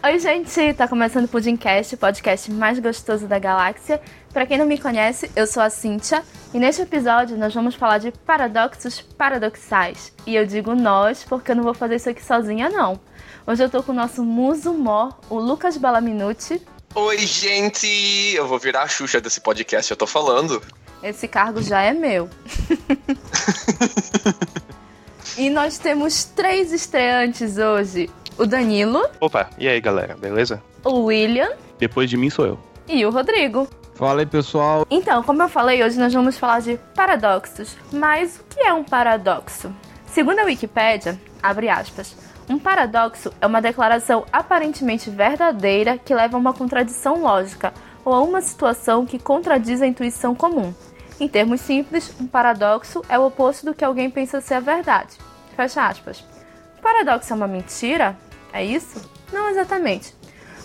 Oi, gente! Tá começando o Pudimcast, o podcast mais gostoso da galáxia. Para quem não me conhece, eu sou a Cíntia e neste episódio nós vamos falar de paradoxos paradoxais. E eu digo nós porque eu não vou fazer isso aqui sozinha, não. Hoje eu tô com o nosso muso mor, o Lucas Balaminuti. Oi, gente! Eu vou virar a Xuxa desse podcast, eu tô falando. Esse cargo já é meu. e nós temos três estreantes hoje: o Danilo. Opa, e aí galera, beleza? O William. Depois de mim sou eu. E o Rodrigo. Fala aí, pessoal. Então, como eu falei, hoje nós vamos falar de paradoxos. Mas o que é um paradoxo? Segundo a Wikipédia, abre aspas, um paradoxo é uma declaração aparentemente verdadeira que leva a uma contradição lógica ou a uma situação que contradiz a intuição comum. Em termos simples, um paradoxo é o oposto do que alguém pensa ser a verdade. Fecha aspas. Paradoxo é uma mentira? É isso? Não exatamente.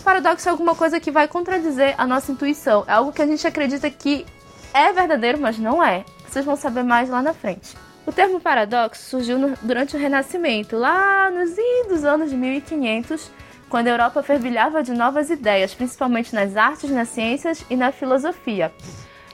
Paradoxo é alguma coisa que vai contradizer a nossa intuição. É algo que a gente acredita que é verdadeiro, mas não é. Vocês vão saber mais lá na frente. O termo paradoxo surgiu no, durante o Renascimento, lá nos idos anos de 1500, quando a Europa fervilhava de novas ideias, principalmente nas artes, nas ciências e na filosofia.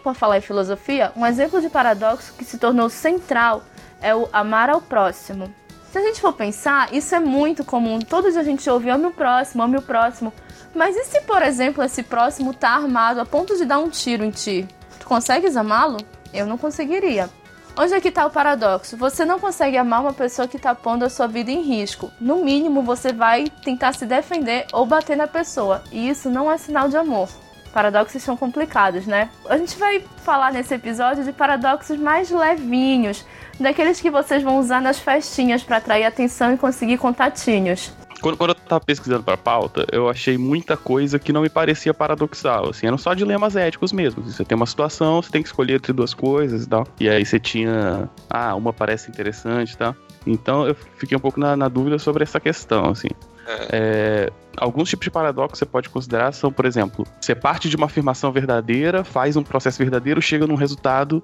Por falar em filosofia, um exemplo de paradoxo que se tornou central é o amar ao próximo. Se a gente for pensar, isso é muito comum. Todo dia a gente ouve ame o próximo, ame o próximo. Mas e se, por exemplo, esse próximo tá armado a ponto de dar um tiro em ti? Tu consegues amá-lo? Eu não conseguiria. Onde é que tá o paradoxo? Você não consegue amar uma pessoa que tá pondo a sua vida em risco. No mínimo, você vai tentar se defender ou bater na pessoa. E isso não é sinal de amor. Paradoxos são complicados, né? A gente vai falar nesse episódio de paradoxos mais levinhos, daqueles que vocês vão usar nas festinhas para atrair atenção e conseguir contatinhos. Quando, quando eu tava pesquisando pra pauta, eu achei muita coisa que não me parecia paradoxal, assim, eram só dilemas éticos mesmo. Você tem uma situação, você tem que escolher entre duas coisas e tal. E aí você tinha, ah, uma parece interessante e tal. Então eu fiquei um pouco na, na dúvida sobre essa questão, assim. É, alguns tipos de paradoxo você pode considerar são, por exemplo, você parte de uma afirmação verdadeira, faz um processo verdadeiro, chega num resultado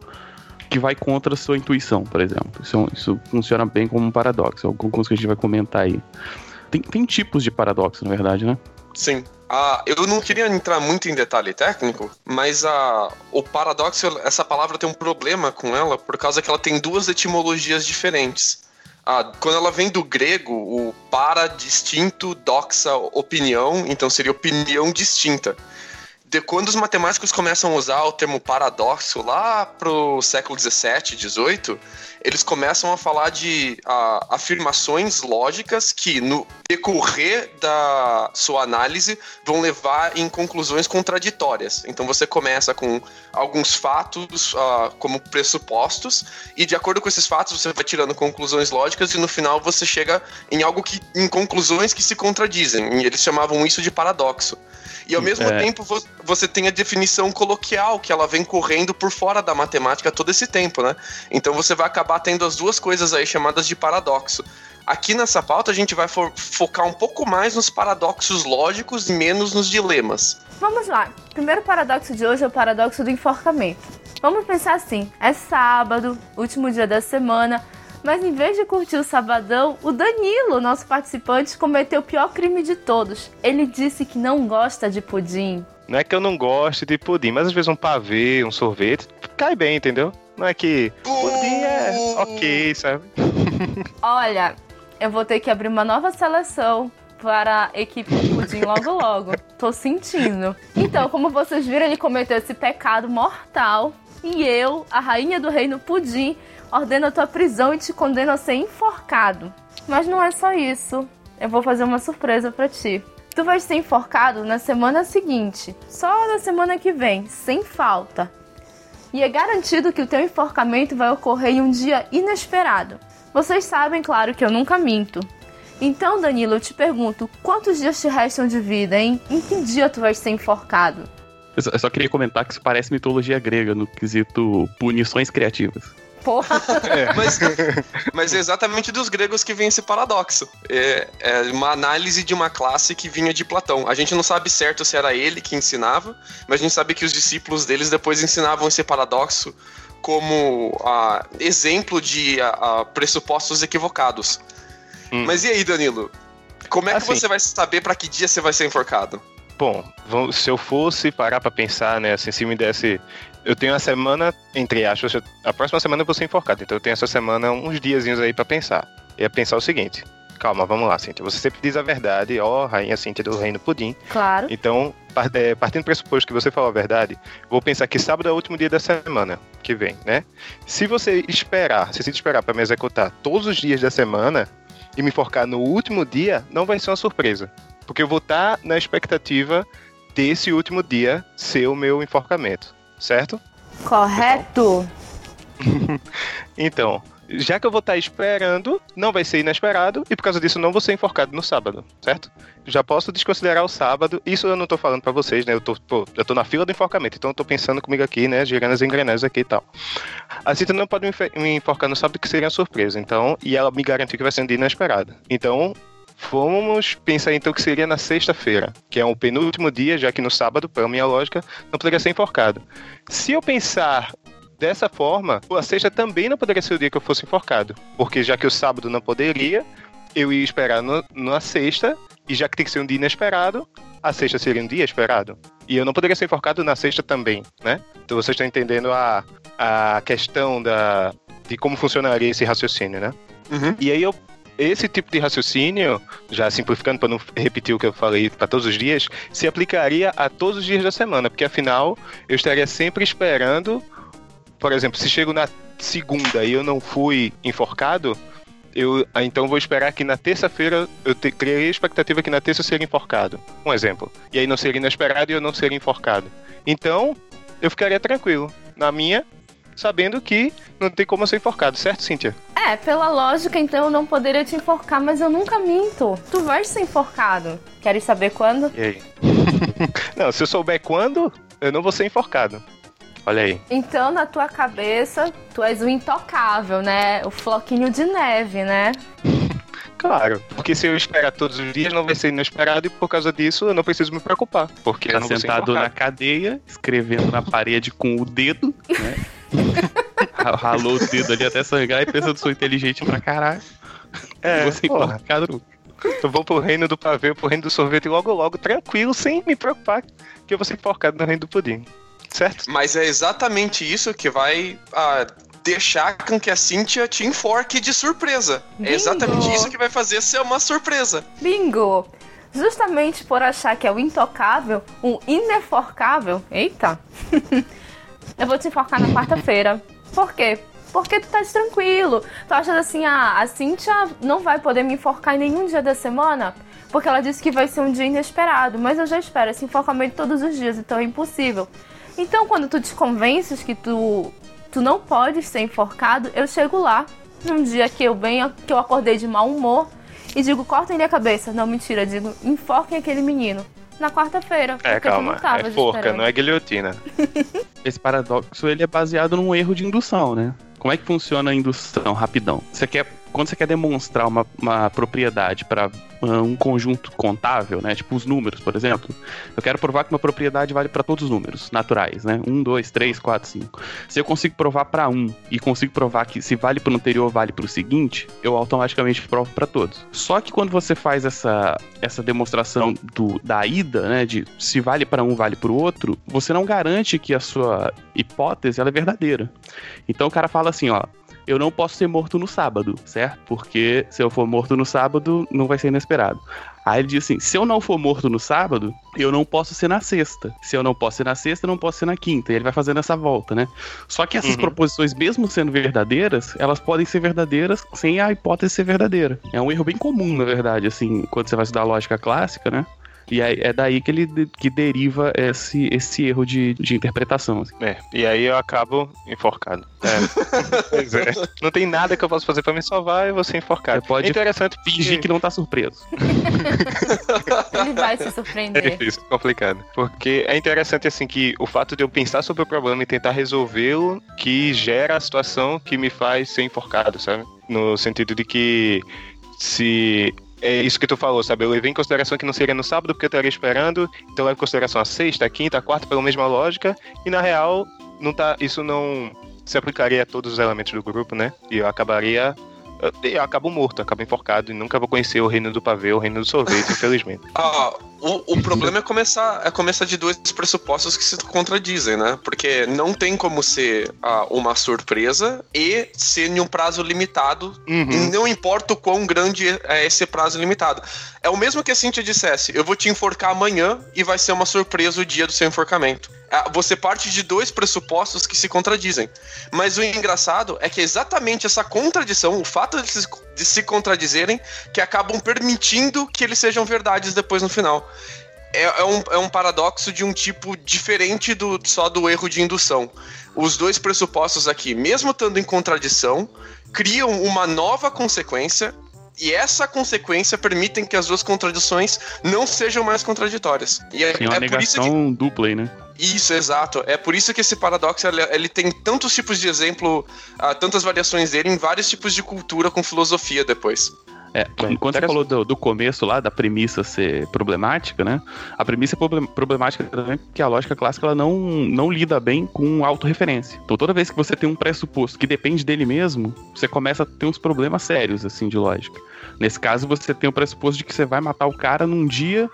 que vai contra a sua intuição, por exemplo. Isso, isso funciona bem como um paradoxo, alguns que a gente vai comentar aí. Tem, tem tipos de paradoxo, na verdade, né? Sim. Ah, eu não queria entrar muito em detalhe técnico, mas a, o paradoxo, essa palavra tem um problema com ela, por causa que ela tem duas etimologias diferentes. Ah, quando ela vem do grego, o para, distinto, doxa, opinião, então seria opinião distinta. De quando os matemáticos começam a usar o termo paradoxo lá pro século 17, 18, eles começam a falar de ah, afirmações lógicas que, no decorrer da sua análise, vão levar em conclusões contraditórias. Então você começa com alguns fatos ah, como pressupostos, e de acordo com esses fatos você vai tirando conclusões lógicas, e no final você chega em algo que. em conclusões que se contradizem. E eles chamavam isso de paradoxo. E ao mesmo É. tempo vo- você tem a definição coloquial, que ela vem correndo por fora da matemática todo esse tempo, né? Então você vai acabar tendo as duas coisas aí chamadas de paradoxo. Aqui nessa pauta a gente vai fo- focar um pouco mais nos paradoxos lógicos e menos nos dilemas. Vamos lá. O primeiro paradoxo de hoje é o paradoxo do enforcamento. Vamos pensar assim: é sábado, último dia da semana, mas em vez de curtir o sabadão, o Danilo, nosso participante, cometeu o pior crime de todos. Ele disse que não gosta de pudim. Não é que eu não goste de pudim, mas às vezes um pavê, um sorvete, cai bem, entendeu? Não é que pudim é ok, sabe? Olha, eu vou ter que abrir uma nova seleção para a equipe do Pudim logo logo. Tô sentindo. Então, como vocês viram, ele cometeu esse pecado mortal. E eu, a rainha do reino Pudim, ordeno a tua prisão e te condeno a ser enforcado. Mas não é só isso. Eu vou fazer uma surpresa pra ti. Tu vais ser enforcado na semana seguinte. Só na semana que vem, sem falta. E é garantido que o teu enforcamento vai ocorrer em um dia inesperado. Vocês sabem, claro, que eu nunca minto. Então, Danilo, eu te pergunto, quantos dias te restam de vida, hein? Em que dia tu vais ser enforcado? Eu só, eu só queria comentar que isso parece mitologia grega no quesito punições criativas. Porra! Mas, mas é exatamente dos gregos que vem esse paradoxo. É, é uma análise de uma classe que vinha de Platão. A gente não sabe certo se era ele que ensinava, mas a gente sabe que os discípulos deles depois ensinavam esse paradoxo como ah, exemplo de ah, pressupostos equivocados. Hum. Mas e aí, Danilo? Como é que Assim. você vai saber pra que dia você vai ser enforcado? Bom, se eu fosse parar pra pensar, né, assim, se me desse. Eu tenho a semana, entre aspas, a próxima semana eu vou ser enforcado, então eu tenho essa semana uns diazinhos aí pra pensar. Eu ia pensar o seguinte: calma, vamos lá, Cíntia. Você sempre diz a verdade, ó, rainha Cíntia do Reino Pudim. Claro. Então, é, partindo do pressuposto que você falou a verdade, vou pensar que sábado é o último dia da semana que vem, né? Se você esperar, se você esperar pra me executar todos os dias da semana e me enforcar no último dia, não vai ser uma surpresa. Porque eu vou estar na expectativa desse último dia ser o meu enforcamento, certo? Correto. Então, já que eu vou estar esperando, não vai ser inesperado e por causa disso não vou ser enforcado no sábado, certo? Já posso desconsiderar o sábado. Isso eu não tô falando pra vocês, né? Eu tô, pô, eu tô na fila do enforcamento, então eu tô pensando comigo aqui, né? Girando as engrenagens aqui e tal. A Cita não pode me me enforcar no sábado, que seria uma surpresa. Então, e ela me garantiu que vai ser um dia inesperado. Então, vamos pensar então que seria na sexta-feira, que é o penúltimo dia, já que no sábado, pela minha lógica, não poderia ser enforcado. Se eu pensar dessa forma, a sexta também não poderia ser o dia que eu fosse enforcado. Porque já que o sábado não poderia, eu ia esperar no, na sexta, e já que tem que ser um dia inesperado, a sexta seria um dia esperado. E eu não poderia ser enforcado na sexta também, né? Então vocês estão entendendo a, a questão da, de como funcionaria esse raciocínio, né? Uhum. E aí eu esse tipo de raciocínio, já simplificando para não repetir o que eu falei para todos os dias, se aplicaria a todos os dias da semana, porque afinal eu estaria sempre esperando, por exemplo, se chego na segunda e eu não fui enforcado, eu ah, então vou esperar que na terça-feira eu te, a expectativa que na terça eu seria enforcado. Um exemplo. E aí não seria inesperado e eu não seria enforcado. Então, eu ficaria tranquilo. Na minha, sabendo que não tem como eu ser enforcado, certo, Cíntia? É, pela lógica, então eu não poderia te enforcar, mas eu nunca minto. Tu vais ser enforcado. Queres saber quando? E aí? não, se eu souber quando, eu não vou ser enforcado. Olha aí. Então, na tua cabeça, tu és o intocável, né? O floquinho de neve, né? Claro, porque se eu esperar todos os dias, não vai ser inesperado e por causa disso eu não preciso me preocupar. Porque eu Tá não vou ser sentado na cadeia, escrevendo na parede com o dedo, né? Ra- Ralou o dedo ali até sangrar e pensando sou inteligente pra caralho. É, Você porra. enforcado. Eu vou pro reino do pavê, pro reino do sorvete logo logo, tranquilo, sem me preocupar que eu vou ser enforcado no reino do pudim. Certo? Mas é exatamente isso que vai ah, deixar com que a Cynthia te enforque de surpresa. Bingo. É exatamente isso que vai fazer ser uma surpresa. Bingo! Justamente por achar que é o intocável, o ineforcável. Eita! eu vou te enforcar na quarta-feira. Por quê? Porque tu estás tranquilo. Tu achas assim, ah, a Cintia não vai poder me enforcar em nenhum dia da semana? Porque ela disse que vai ser um dia inesperado. Mas eu já espero esse enforcamento todos os dias, então é impossível. Então, quando tu te convences que tu, tu não podes ser enforcado, eu chego lá, num dia que eu venho, que eu acordei de mau humor, e digo, cortem a cabeça. Não, mentira, digo, enforquem aquele menino. Na quarta-feira. É, calma. É forca, não é guilhotina. Esse paradoxo ele é baseado num erro de indução, né? Como é que funciona a indução? Rapidão. Você quer, quando você quer demonstrar uma, uma propriedade para um conjunto contável, né? Tipo os números, por exemplo. Eu quero provar que uma propriedade vale para todos os números naturais, né? 1, 2, 3, 4, 5. Se eu consigo provar para um e consigo provar que se vale para o anterior, vale para o seguinte, eu automaticamente provo para todos. Só que quando você faz essa, essa demonstração do, da ida, né? De se vale para um, vale para o outro, você não garante que a sua hipótese ela é verdadeira. Então o cara fala assim, ó, eu não posso ser morto no sábado, certo? Porque se eu for morto no sábado, não vai ser inesperado. Aí ele diz assim: se eu não for morto no sábado, eu não posso ser na sexta. Se eu não posso ser na sexta, eu não posso ser na quinta. E ele vai fazendo essa volta, né? Só que essas Uhum. proposições, mesmo sendo verdadeiras, elas podem ser verdadeiras sem a hipótese ser verdadeira. É um erro bem comum, na verdade, assim, quando você vai estudar lógica clássica, né? E aí é daí que ele que deriva esse, esse erro de, de interpretação. assim. É, e aí eu acabo enforcado. É. pois é. Não tem nada que eu possa fazer pra me salvar e vou ser enforcado. Você pode é interessante Fingir que não tá surpreso. Ele vai se É surpreender. difícil, complicado. Porque é interessante, assim, que o fato de eu pensar sobre o problema e tentar resolvê-lo que gera a situação que me faz ser enforcado, sabe? No sentido de que se. É isso que tu falou, sabe? Eu levei em consideração que não seria no sábado porque eu estaria esperando, então eu levo em consideração a sexta, a quinta, a quarta pela mesma lógica, e na real, não tá, isso não se aplicaria a todos os elementos do grupo, né? E eu acabaria eu, eu acabo morto, acabo enforcado e nunca vou conhecer o reino do pavê, o reino do sorvete, infelizmente. Ah, o, o problema é começar, é começar de dois pressupostos que se contradizem, né? Porque não tem como ser ah, uma surpresa e ser em um prazo limitado. Uhum. Não importa o quão grande é esse prazo limitado. É o mesmo que a Cintia dissesse: eu vou te enforcar amanhã e vai ser uma surpresa o dia do seu enforcamento. Ah, Você parte de dois pressupostos que se contradizem. Mas o engraçado é que é exatamente essa contradição, o fato de se, de se contradizerem, que acabam permitindo que eles sejam verdades depois no final. É, é um, é um paradoxo de um tipo diferente do só do erro de indução. Os dois pressupostos aqui, mesmo estando em contradição, criam uma nova consequência e essa consequência permitem que as duas contradições não sejam mais contraditórias. E é, Tem uma é por isso que negação dupla né? isso, exato. É por isso que esse paradoxo ele, ele tem tantos tipos de exemplo, ah, tantas variações dele em vários tipos de cultura com filosofia depois. É, Bem, quando você falou do, do começo lá, da premissa ser problemática, né? A premissa é problem- problemática também porque a lógica clássica ela não, não lida bem com autorreferência. Então toda vez que você tem um pressuposto que depende dele mesmo, você começa a ter uns problemas sérios, assim, de lógica. Nesse caso, você tem o pressuposto de que você vai matar o cara num dia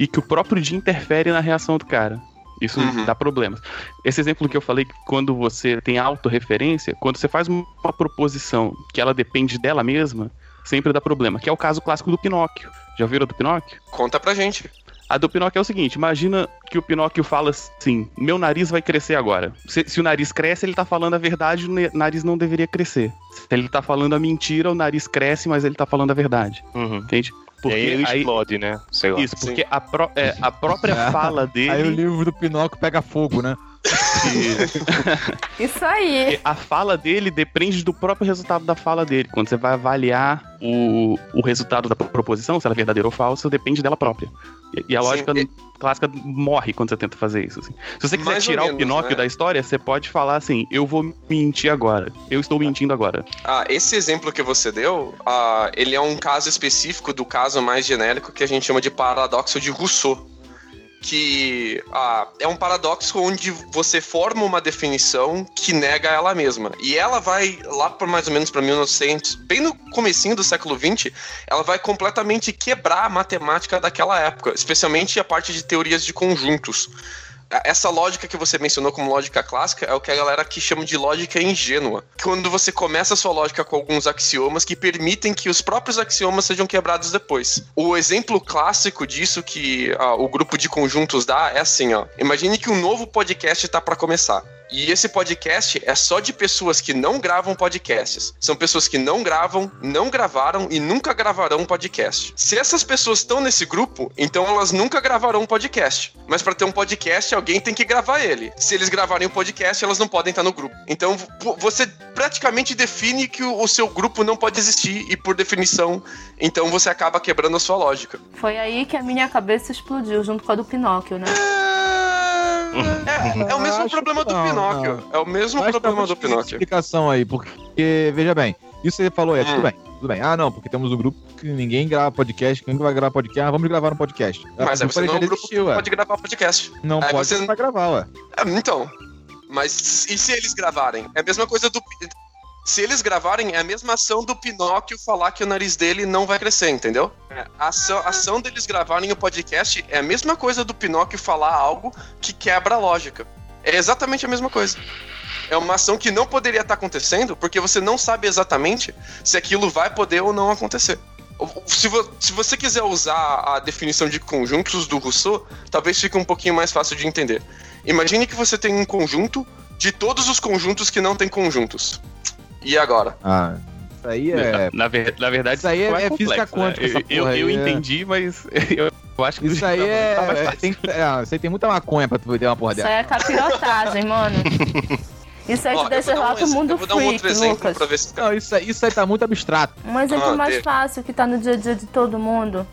e que o próprio dia interfere na reação do cara. Isso Uhum. dá problemas. Esse exemplo que eu falei, que quando você tem autorreferência, quando você faz uma proposição que ela depende dela mesma, sempre dá problema. Que é o caso clássico do Pinóquio. Já viram do Pinóquio? Conta pra gente. A do Pinóquio é o seguinte: imagina que o Pinóquio fala assim: meu nariz vai crescer agora. Se, se o nariz cresce, ele tá falando a verdade, o nariz não deveria crescer. Se ele tá falando a mentira, o nariz cresce, mas ele tá falando a verdade. Uhum. Entende? e aí ele explode, né? Sei lá. Isso, porque a, pró- é, a própria fala dele. Aí o livro do Pinóquio pega fogo, né? Isso aí. a fala dele depende do próprio resultado da fala dele. Quando você vai avaliar o, o resultado da proposição, se ela é verdadeira ou falsa, depende dela própria. E, e a Sim, lógica e- clássica morre quando você tenta fazer isso. assim. Se você quiser Mais tirar o menos, Pinóquio né? da história, você pode falar assim: eu vou mentir agora. Eu estou mentindo agora. Ah, esse exemplo que você deu, ah, ele é um caso específico do caso mais genérico que a gente chama de paradoxo de Rousseau. Que ah, é um paradoxo onde você forma uma definição que nega ela mesma. E ela vai lá por mais ou menos para 1900, bem no comecinho do século 20, ela vai completamente quebrar a matemática daquela época, especialmente a parte de teorias de conjuntos. Essa lógica que você mencionou como lógica clássica é o que a galera aqui chama de lógica ingênua. Quando você começa a sua lógica com alguns axiomas que permitem que os próprios axiomas sejam quebrados depois. O exemplo clássico disso que ah, o grupo de conjuntos dá é assim, ó. Imagine que um novo podcast está para começar. E esse podcast é só de pessoas que não gravam podcasts. São pessoas que não gravam, não gravaram e nunca gravarão podcast. Se essas pessoas estão nesse grupo, então elas nunca gravarão podcast. Mas para ter um podcast, alguém tem que gravar ele. Se eles gravarem um podcast, elas não podem estar no grupo. Então vo- você praticamente define que o o seu grupo não pode existir e por definição, então você acaba quebrando a sua lógica. Foi aí que a minha cabeça explodiu, junto com a do Pinóquio, né? É, é o mesmo problema do não, Pinóquio. É o mesmo Mas problema do Pinóquio. explicação aí, porque, veja bem, isso que você falou é, Hum. tudo bem, tudo bem. Ah, não, porque temos um grupo que ninguém grava podcast, que nunca vai gravar podcast, ah, vamos gravar um podcast. Mas Ah, aí o você não é um grupo que ué. pode gravar podcast. Não aí pode, você- você vai gravar, ué. É, então, mas e se eles gravarem? É a mesma coisa do. Se eles gravarem, é a mesma ação do Pinóquio falar que o nariz dele não vai crescer, entendeu? É, A ação, a ação deles gravarem o podcast é a mesma coisa do Pinóquio falar algo que quebra a lógica. É exatamente a mesma coisa. É uma ação que não poderia estar acontecendo porque você não sabe exatamente se aquilo vai poder ou não acontecer. Se, vo- se você quiser usar a definição de conjuntos do Rousseau, talvez fique um pouquinho mais fácil de entender. Imagine que você tem um conjunto de todos os conjuntos que não tem conjuntos. E agora? Ah, isso aí é... Na, ver- na verdade, Isso aí é- é física complexo, né? quântica, essa Eu, eu, porra eu aí, é. entendi, mas eu, eu acho que Isso aí que é... tá é fácil. tem, é, isso aí tem muita maconha pra tu ter uma porra Isso dessa. aí é capirotagem, mano. Isso aí Ó, te deixa lá um pro mundo eu vou dar um freak, outro Lucas. pra ver se Não, isso, aí- isso aí tá muito abstrato. Um exemplo Ah, mais de- fácil que tá no dia a dia de todo mundo.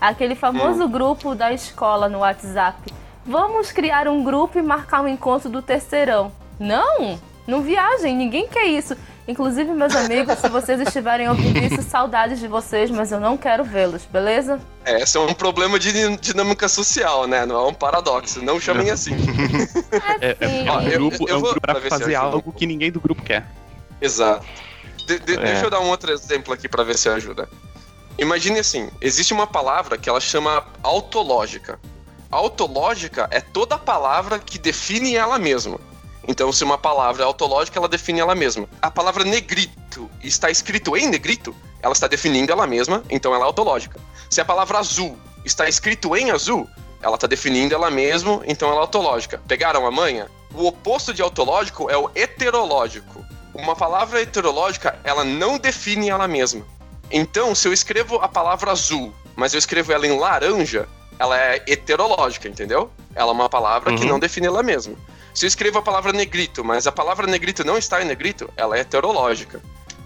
Aquele famoso Hum. grupo da escola no WhatsApp. Vamos criar um grupo e marcar um encontro do terceirão. Não! Não viajem, ninguém quer isso. Inclusive, meus amigos, se vocês estiverem ouvindo isso, saudades de vocês, mas eu não quero vê-los, beleza? É, esse é um problema de din- dinâmica social, né? Não é um paradoxo. Não chamem assim. É, é, é Sim. um Ó, eu- grupo, eu é um grupo pra pra ver se fazer algo que ninguém do grupo quer. Exato. De- de- É. Deixa eu dar um outro exemplo aqui pra ver se ajuda. Imagine assim, existe uma palavra que ela chama autológica. Autológica é toda palavra que define ela mesma. Então, se uma palavra é autológica, ela define ela mesma. A palavra negrito está escrito em negrito, ela está definindo ela mesma, então ela é autológica. Se a palavra azul está escrito em azul, ela está definindo ela mesma, então ela é autológica. Pegaram a manha? O oposto de autológico é o heterológico. Uma palavra heterológica, ela não define ela mesma. Então, se eu escrevo a palavra azul, mas eu escrevo ela em laranja, ela é heterológica, entendeu? Ela é uma palavra que Uhum. não define ela mesma. Se eu escrevo a palavra negrito, mas a palavra negrito não está em negrito, ela é heterológica.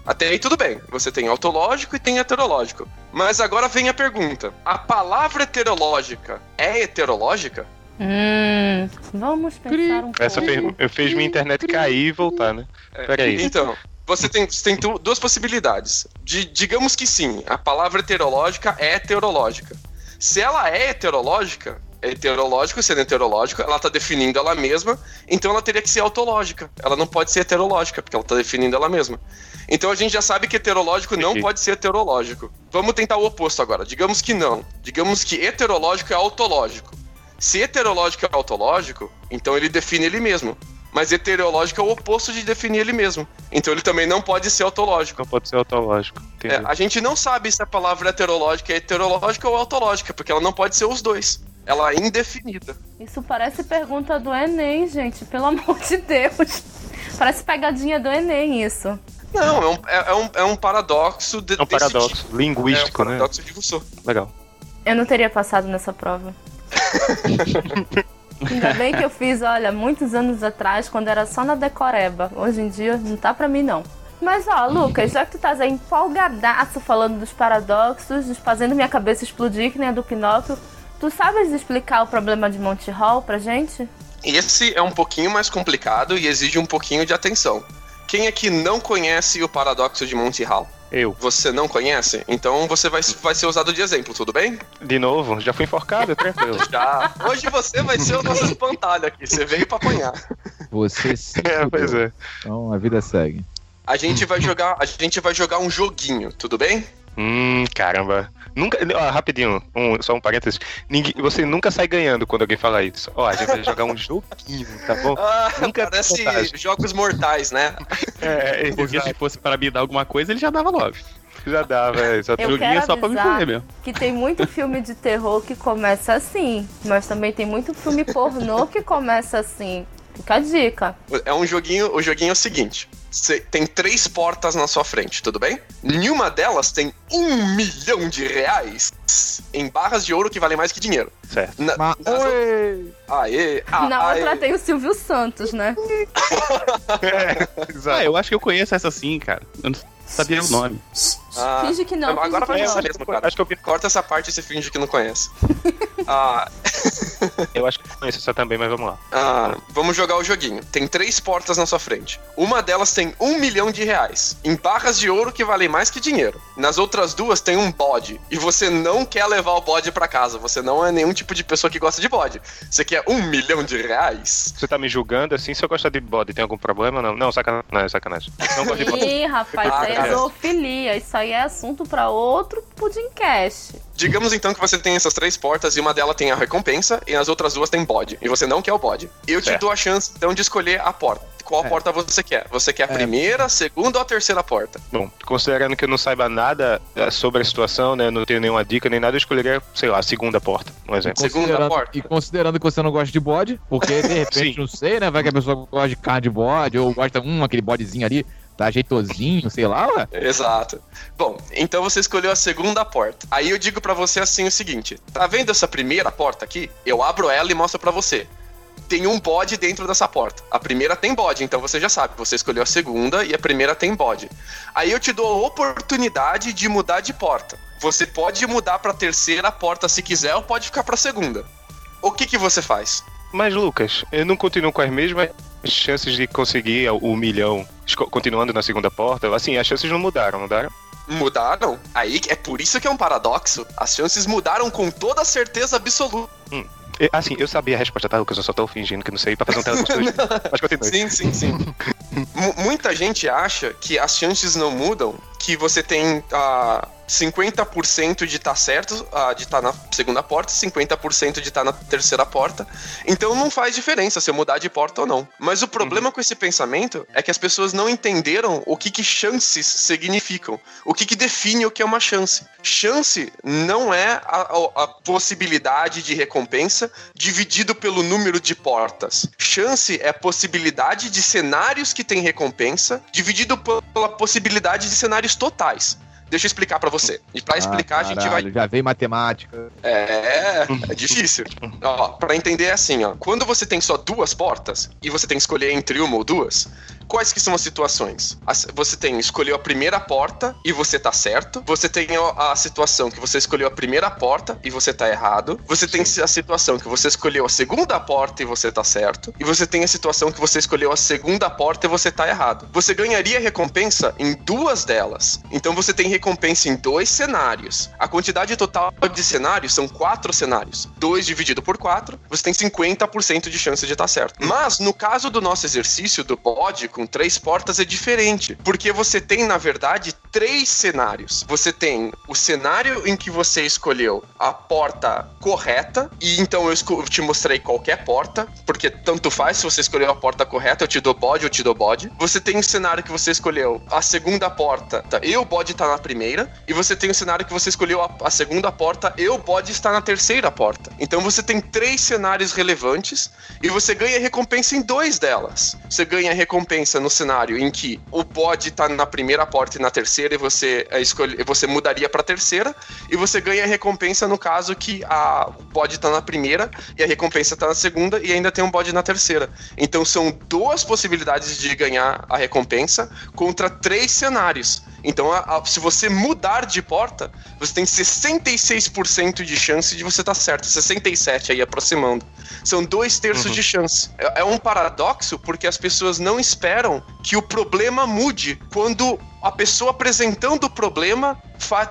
Até aí tudo bem, você tem autológico e tem heterológico. Mas agora vem a pergunta: a palavra heterológica é heterológica? Hum, vamos pensar um Essa pouco. fez, fez minha internet cair e voltar, né? Peraí. Então, você tem, você tem du- duas possibilidades. De- digamos que sim, a palavra heterológica é heterológica. Se ela é heterológica, é heterológico sendo heterológico, ela tá definindo ela mesma, então ela teria que ser autológica. Ela não pode ser heterológica, porque ela tá definindo ela mesma. Então a gente já sabe que heterológico não pode ser heterológico. Vamos tentar o oposto agora. Digamos que não. Digamos que heterológico é autológico. Se heterológico é autológico, então ele define ele mesmo. Mas heterológico é o oposto de definir ele mesmo. Então ele também não pode ser autológico. Não pode ser autológico. É, a gente não sabe se a palavra heterológica é heterológica ou autológica, porque ela não pode ser os dois. Ela é indefinida. Isso parece pergunta do Enem, gente, pelo amor de Deus. Parece pegadinha do Enem, isso. Não, é um, é, é um, é um paradoxo de, É um desse paradoxo tipo. linguístico, é um né? paradoxo de Rousseau. Legal. Eu não teria passado nessa prova. Ainda bem que eu fiz, olha, muitos anos atrás, quando era só na decoreba. Hoje em dia não tá pra mim, não. Mas ó, Lucas, já que tu estás aí empolgadaço falando dos paradoxos, fazendo minha cabeça explodir que nem a do Pinóquio, tu sabes explicar o problema de Monty Hall pra gente? Esse é um pouquinho mais complicado e exige um pouquinho de atenção. Quem aqui não conhece o paradoxo de Monty Hall? Eu. Você não conhece? Então você vai, vai ser usado de exemplo, tudo bem? De novo, já fui enforcado, é tranquilo. Já. Hoje você vai ser o nosso espantalho aqui. Você veio pra apanhar. Você se é, pois é. Então a vida segue. A gente vai jogar, a gente vai jogar um joguinho, tudo bem? Hum, caramba. Nunca. Ó, rapidinho, um- só um parênteses. Ninguém, você nunca sai ganhando quando alguém fala isso. Ó, a gente vai jogar um joguinho, tá bom? Ah, Nunca parece jogos mortais, né? É, Porque se fosse para me dar alguma coisa, ele já dava logo. já dava, é, exato. Eu Joguinho é só pra me fuder mesmo. que tem muito filme de terror que começa assim, mas também tem muito filme pornô que começa assim. Fica a dica. É um joguinho. O joguinho é o seguinte: você tem três portas na sua frente, tudo bem? Nenhuma delas tem um milhão de reais em barras de ouro que valem mais que dinheiro. Certo. Na, Mas, oi! Aê, a- Na aê. outra tem o Silvio Santos, né? É, exato. Ah, eu acho que eu conheço essa sim, cara. Eu não sabia o nome. Ah, Finge que não. agora finge vai que ser acho, mesmo, cara. acho que eu, Corta essa parte e você finge que não conhece. Ah, eu acho que eu conheço essa também, mas vamos lá. ah, vamos jogar o joguinho. Tem três portas na sua frente. Uma delas tem um milhão de reais em barras de ouro que valem mais que dinheiro. Nas outras duas tem um bode. E você não quer levar o bode pra casa. Você não é nenhum tipo de pessoa que gosta de bode. Você quer um milhão de reais? Você tá me julgando assim se eu gostar de bode, tem algum problema? Não, não, sacanagem, sacanagem. Não gosto de bode. Ih, rapaz, Ah, isso aí é zoofilia. Isso aí é assunto pra outro pudimcast. Digamos então que você tem essas três portas e uma delas tem a recompensa e as outras duas tem bode. E você não quer o bode. Eu te Certo. dou a chance então de escolher a porta. Qual É. porta você quer? Você quer a primeira, a segunda ou a terceira porta? Bom, considerando que eu não saiba nada eh, sobre a situação, né, não tenho nenhuma dica nem nada, eu escolheria, sei lá, a segunda porta, um exemplo. Segunda Considerando- porta. E considerando que você não gosta de bode, porque de repente, não sei, né? Vai que a pessoa gosta de carne de bode, ou gosta, hum, aquele bodezinho ali, tá jeitosinho, sei lá, ué. Exato. Bom, então você escolheu a segunda porta. Aí eu digo pra você assim o seguinte: tá vendo essa primeira porta aqui? Eu abro ela e mostro pra você. Tem um bode dentro dessa porta. A primeira tem bode, então você já sabe. Você escolheu a segunda e a primeira tem bode. Aí eu te dou a oportunidade de mudar de porta. Você pode mudar pra terceira porta se quiser ou pode ficar pra segunda. O que que você faz? Mas, Lucas, eu não continuo com as mesmas chances de conseguir o milhão continuando na segunda porta? Assim, as chances não mudaram, mudaram? Mudaram? Aí é por isso que é um paradoxo. As chances mudaram com toda certeza absoluta. É, Assim, eu sabia a resposta, tá, Lucas? Eu só tô fingindo que não sei pra fazer um teleconstrução. Mas continue. Sim, sim, sim. Mu- muita gente acha que as chances não mudam, que você tem ah, 50% de estar certo, ah, de estar na segunda porta, 50% de estar na terceira porta. Então não faz diferença se eu mudar de porta ou não. Mas o problema com esse pensamento é que as pessoas não entenderam o que, que chances significam. O que, que define o que é uma chance. Chance não é a, a- possibilidade de recompensa dividido pelo número de portas. Chance é a possibilidade de cenários que tem recompensa dividido pela possibilidade de cenários totais. Deixa eu explicar pra você. E pra explicar, Ah, a gente vai caralho, Já veio matemática. é, é difícil. ó, pra entender é assim, ó. Quando você tem só duas portas e você tem que escolher entre uma ou duas, quais que são as situações? Você tem escolheu a primeira porta e você tá certo. Você tem a, situação que você escolheu a primeira porta e você tá errado. Você tem a situação que você escolheu a segunda porta e você tá certo. E você tem a situação que você escolheu a segunda porta e você tá errado. Você ganharia recompensa em duas delas. Então você tem recompensa em dois cenários. A quantidade total de cenários são quatro cenários. 2 dividido por 4, você tem 50% de chance de estar certo. Mas no caso do nosso exercício do pod com três portas é diferente, porque você tem na verdade três cenários. Você tem o cenário em que você escolheu a porta correta e então eu te mostrei qualquer porta, porque tanto faz se você escolheu a porta correta, eu te dou bode, eu te dou bode. Você tem o cenário que você escolheu a segunda porta, tá? e o bode tá na primeira, e você tem o cenário que você escolheu a, a segunda porta, e o bode está na terceira porta. Então você tem três cenários relevantes e você ganha recompensa em dois delas. Você ganha recompensa no cenário em que o bode tá na primeira porta e na terceira e você é, escolhe, você mudaria para terceira e você ganha recompensa no caso que a o bode tá na primeira e a recompensa tá na segunda e ainda tem um bode na terceira. Então são duas possibilidades de ganhar a recompensa contra três cenários. Então, a- a- se você mudar de porta, você tem 66% de chance de você estar certo. 67 aí aproximando. São dois terços de chance. É, é um paradoxo porque as pessoas não esperam que o problema mude quando a pessoa apresentando o problema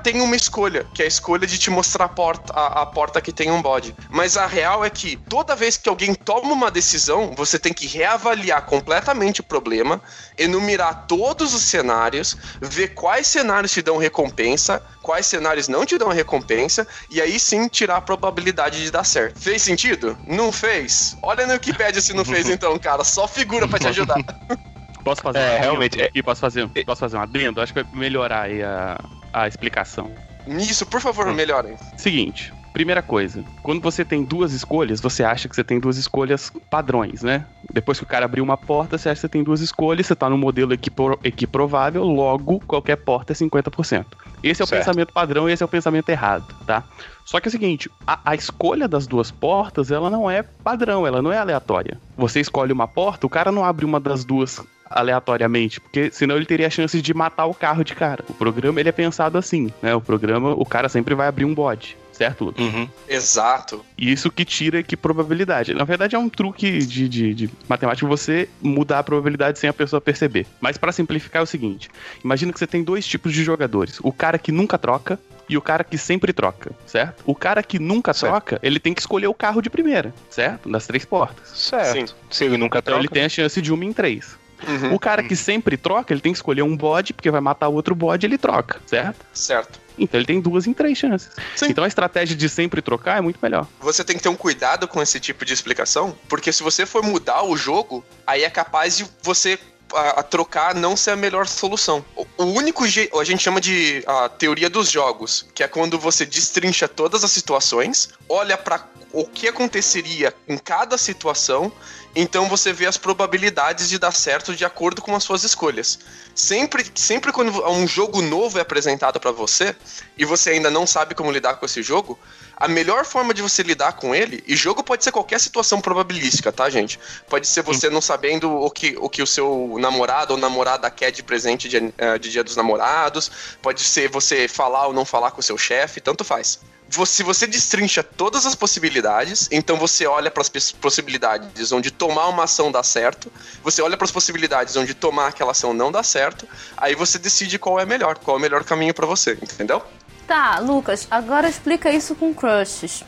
tem uma escolha, que é a escolha de te mostrar a porta, a, a porta que tem um bode. Mas a real é que toda vez que alguém toma uma decisão, você tem que reavaliar completamente o problema, enumerar todos os cenários, ver quais cenários te dão recompensa, quais cenários não te dão recompensa, e aí sim tirar a probabilidade de dar certo. Fez sentido? Não fez? Olha no Wikipedia se não fez então, cara. Só figura pra te ajudar. Posso fazer É, um adendo realmente, é- aqui? Posso fazer, posso fazer um adendo? Acho que vai melhorar aí a, a explicação. Nisso, por favor, melhorem. Seguinte, primeira coisa, quando você tem duas escolhas, você acha que você tem duas escolhas padrões, né? Depois que o cara abriu uma porta, você acha que você tem duas escolhas, você tá no modelo equipro- equiprovável, logo qualquer porta é 50%. Esse é o Certo. pensamento padrão e esse é o pensamento errado, tá? Só que é o seguinte, a, a escolha das duas portas, ela não é padrão, ela não é aleatória. Você escolhe uma porta, o cara não abre uma das duas aleatoriamente, porque senão ele teria a chance de matar o carro de cara. O programa, ele é pensado assim, né? O programa, o cara sempre vai abrir um bode, certo, Lucas? Uhum. Exato. E Isso que tira que probabilidade. Na verdade, é um truque de, de, de matemática você mudar a probabilidade sem a pessoa perceber. Mas para simplificar é o seguinte: imagina que você tem dois tipos de jogadores: o cara que nunca troca e o cara que sempre troca, certo? O cara que nunca Certo. troca, ele tem que escolher o carro de primeira, certo? Das três portas. Certo. Sim. Se ele nunca Então troca. ele tem a chance de uma em três. Uhum, O cara que sempre troca, ele tem que escolher um bode, porque vai matar o outro bode, ele troca, certo? certo. Então ele tem duas em três chances. Sim. Então a estratégia de sempre trocar é muito melhor. Você tem que ter um cuidado com esse tipo de explicação, porque se você for mudar o jogo, aí é capaz de você a, a trocar não ser a melhor solução. O, o único jeito, a gente chama de a teoria dos jogos, que é quando você destrincha todas as situações, olha para o que aconteceria em cada situação, então você vê as probabilidades de dar certo de acordo com as suas escolhas. Sempre, sempre quando um jogo novo é apresentado para você e você ainda não sabe como lidar com esse jogo, a melhor forma de você lidar com ele, e jogo pode ser qualquer situação probabilística, tá, gente? Pode ser você não sabendo o que, o que o seu namorado ou namorada quer de presente de, eh, de Dia dos Namorados, pode ser você falar ou não falar com o seu chefe, tanto faz. Você- Se você destrincha todas as possibilidades, então você olha para as possibilidades onde tomar uma ação dá certo, você olha para as possibilidades onde tomar aquela ação não dá certo, aí você decide qual é melhor, qual é o melhor caminho para você, entendeu? Tá, Lucas, agora explica isso com crushes.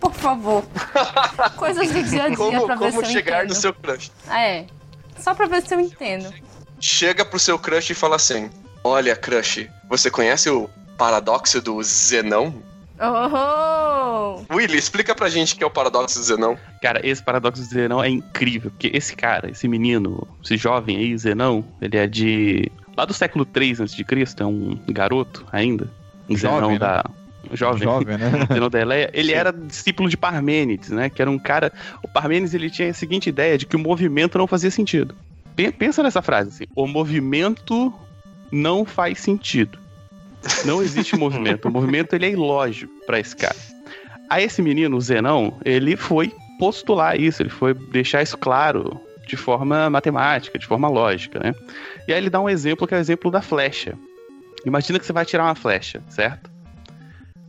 Por favor. Coisas do dia a dia Como, pra ver como se eu chegar entendo. no seu crush? É. Só pra ver se eu entendo. Chega pro seu crush e fala assim: Olha, crush, você conhece o paradoxo do Zenão? Oh! Willy, explica pra gente o que é o paradoxo do Zenão. Cara, esse paradoxo do Zenão é incrível, porque esse cara, esse menino, esse jovem aí, Zenão, ele é de. lá do século 3 a.C., é um garoto ainda. Jovem, Zenão né? da. Jovem. Jovem, né? Da Eleia, ele Sim. era discípulo de Parmênides, né? Que era um cara. O Parmênides ele tinha a seguinte ideia de que o movimento não fazia sentido. Pen- Pensa nessa frase assim: o movimento não faz sentido. Não existe movimento. O movimento ele é ilógico pra esse cara. Aí esse menino, o Zenão, ele foi postular isso, ele foi deixar isso claro de forma matemática, de forma lógica, né? E aí ele dá um exemplo que é o exemplo da flecha. Imagina que você vai tirar uma flecha, certo?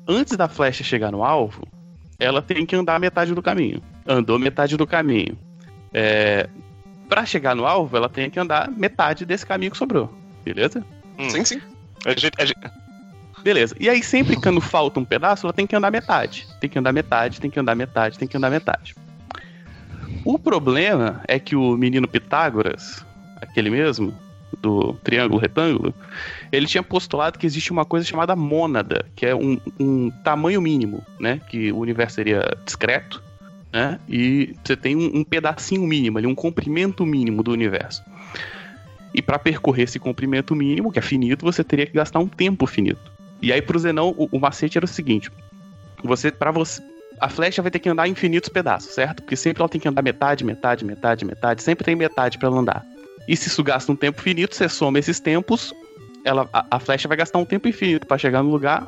Antes da flecha chegar no alvo, ela tem que andar metade do caminho. Andou metade do caminho. É, para chegar no alvo, ela tem que andar metade desse caminho que sobrou. Beleza? Hum. Sim, sim. A gente, a gente- Beleza. E aí, sempre quando falta um pedaço, ela tem que andar metade. Tem que andar metade, tem que andar metade, tem que andar metade. O problema é que o menino Pitágoras, aquele mesmo, do triângulo retângulo, ele tinha postulado que existe uma coisa chamada mônada, que é um, um tamanho mínimo, né? Que o universo seria discreto, né? E você tem um, um pedacinho mínimo ali, um comprimento mínimo do universo. E para percorrer esse comprimento mínimo, que é finito, você teria que gastar um tempo finito. E aí pro Zenão, o, macete era o seguinte: você para você a flecha vai ter que andar infinitos pedaços, certo? Porque sempre ela tem que andar metade, metade, metade, metade, sempre tem metade para andar. E se isso gasta um tempo finito, você soma esses tempos, ela a, a flecha vai gastar um tempo infinito para chegar no lugar,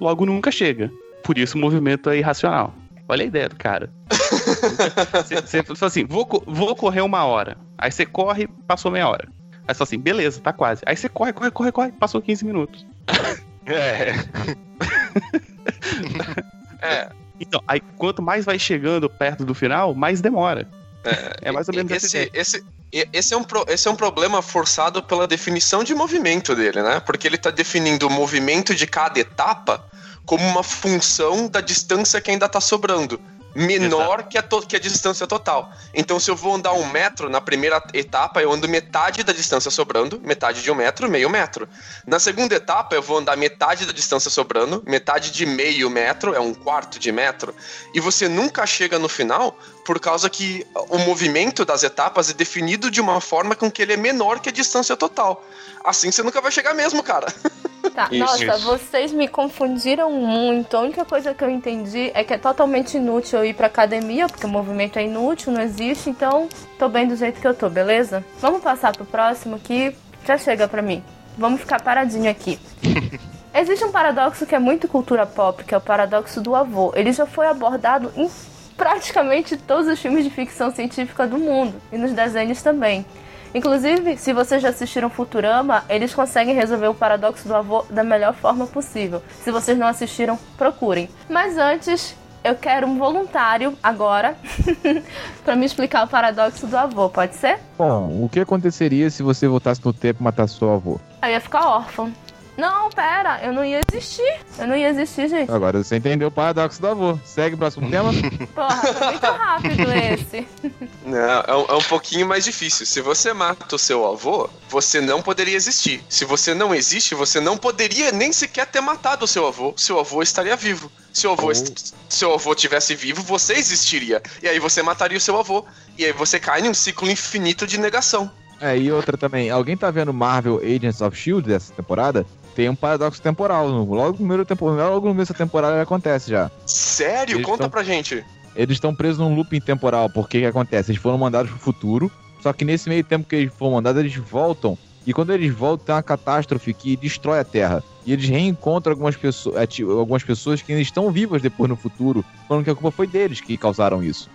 logo nunca chega. Por isso o movimento é irracional. Olha a ideia do cara. Você fala assim, vou, vou correr uma hora. Aí você corre, passou meia hora. Aí você fala assim, beleza, tá quase. Aí você corre, corre, corre, corre, passou 15 minutos. é, É, Então, aí quanto mais vai chegando perto do final, mais demora. É, mais ou menos esse, esse, esse, é um pro- esse é um problema forçado pela definição de movimento dele, né? Porque ele tá definindo o movimento de cada etapa como uma função da distância que ainda tá sobrando. Menor que a, que a distância total. Então, se eu vou andar um metro na primeira etapa, eu ando metade da distância sobrando, metade de um metro, meio metro. Na segunda etapa, eu vou andar metade da distância sobrando, metade de meio metro, é um quarto de metro. E você nunca chega no final por causa que o movimento das etapas é definido de uma forma com que ele é menor que a distância total. Assim você nunca vai chegar mesmo, cara. Tá, Isso, nossa, isso. vocês me confundiram muito. A única coisa que eu entendi é que é totalmente inútil eu ir pra academia, porque o movimento é inútil, não existe, então tô bem do jeito que eu tô, beleza? Vamos passar pro próximo que já chega pra mim. Vamos ficar paradinho aqui. Existe um paradoxo que é muito cultura pop, que é o paradoxo do avô. Ele já foi abordado em praticamente todos os filmes de ficção científica do mundo e nos desenhos também. Inclusive, se vocês já assistiram Futurama, eles conseguem resolver o paradoxo do avô da melhor forma possível. Se vocês não assistiram, procurem. Mas antes, eu quero um voluntário agora para me explicar o paradoxo do avô, pode ser? Bom, o que aconteceria se você voltasse no tempo e matasse seu avô? Aí eu ia ficar órfão. Não, pera, eu não ia existir. Eu não ia existir, gente. Agora você entendeu o paradoxo do avô. Segue o próximo tema. Porra, foi muito rápido esse. Não, é, um, é um pouquinho mais difícil. Se você mata o seu avô, você não poderia existir. Se você não existe, você não poderia nem sequer ter matado o seu avô. Seu avô estaria vivo. Se o avô, Oh. est- seu avô tivesse vivo, você existiria. E aí você mataria o seu avô. E aí você cai num ciclo infinito de negação. É, e outra também. Alguém tá vendo Marvel Agents of S.H.I.E.L.D. dessa temporada? Tem um paradoxo temporal. Logo no primeiro logo no começo da temporada ele acontece já. Sério? Eles Conta tão- pra gente. Eles estão presos num looping temporal, porque o que acontece? Eles foram mandados pro futuro, só que nesse meio tempo que eles foram mandados, eles voltam. E quando eles voltam, tem uma catástrofe que destrói a Terra. E eles reencontram algumas pessoas, é, algumas pessoas que ainda estão vivas depois no futuro, falando que a culpa foi deles que causaram isso.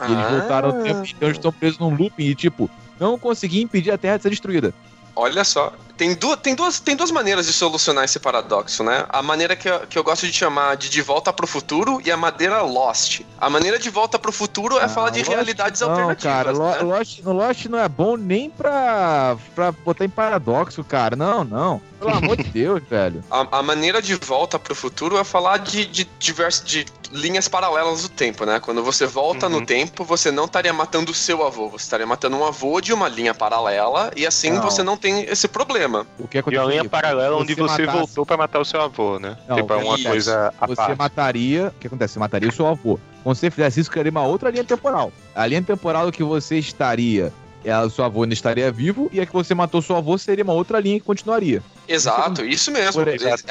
E eles Ah. voltaram ao tempo, então eles estão presos num looping e, tipo, não consegui impedir a Terra de ser destruída. Olha só. Tem, du tem, duas, tem duas maneiras de solucionar esse paradoxo, né? A maneira que eu, que eu gosto de chamar de de volta pro futuro e a maneira Lost. A maneira de volta pro futuro é Ah, falar de Lost realidades não, alternativas. cara, né? Lost, Lost não é bom nem pra, pra botar em paradoxo, cara. Não, não. Pelo amor de Deus, velho. A, a maneira de volta pro futuro é falar de, de diversas de linhas paralelas do tempo, né? Quando você volta Uhum. no tempo, você não estaria matando o seu avô, você estaria matando um avô de uma linha paralela e assim Não. você não tem esse problema. O que De aconteceu? uma linha paralela onde você matasse- voltou pra matar o seu avô, né? Não, tipo, é uma acontece? coisa à Você parte. mataria. O que acontece? Você mataria o seu avô. Quando você fizesse isso, criaria uma outra linha temporal. A linha temporal que você estaria. É, O seu avô ainda estaria vivo, e a que você matou seu avô seria uma outra linha que continuaria. Exato, isso mesmo.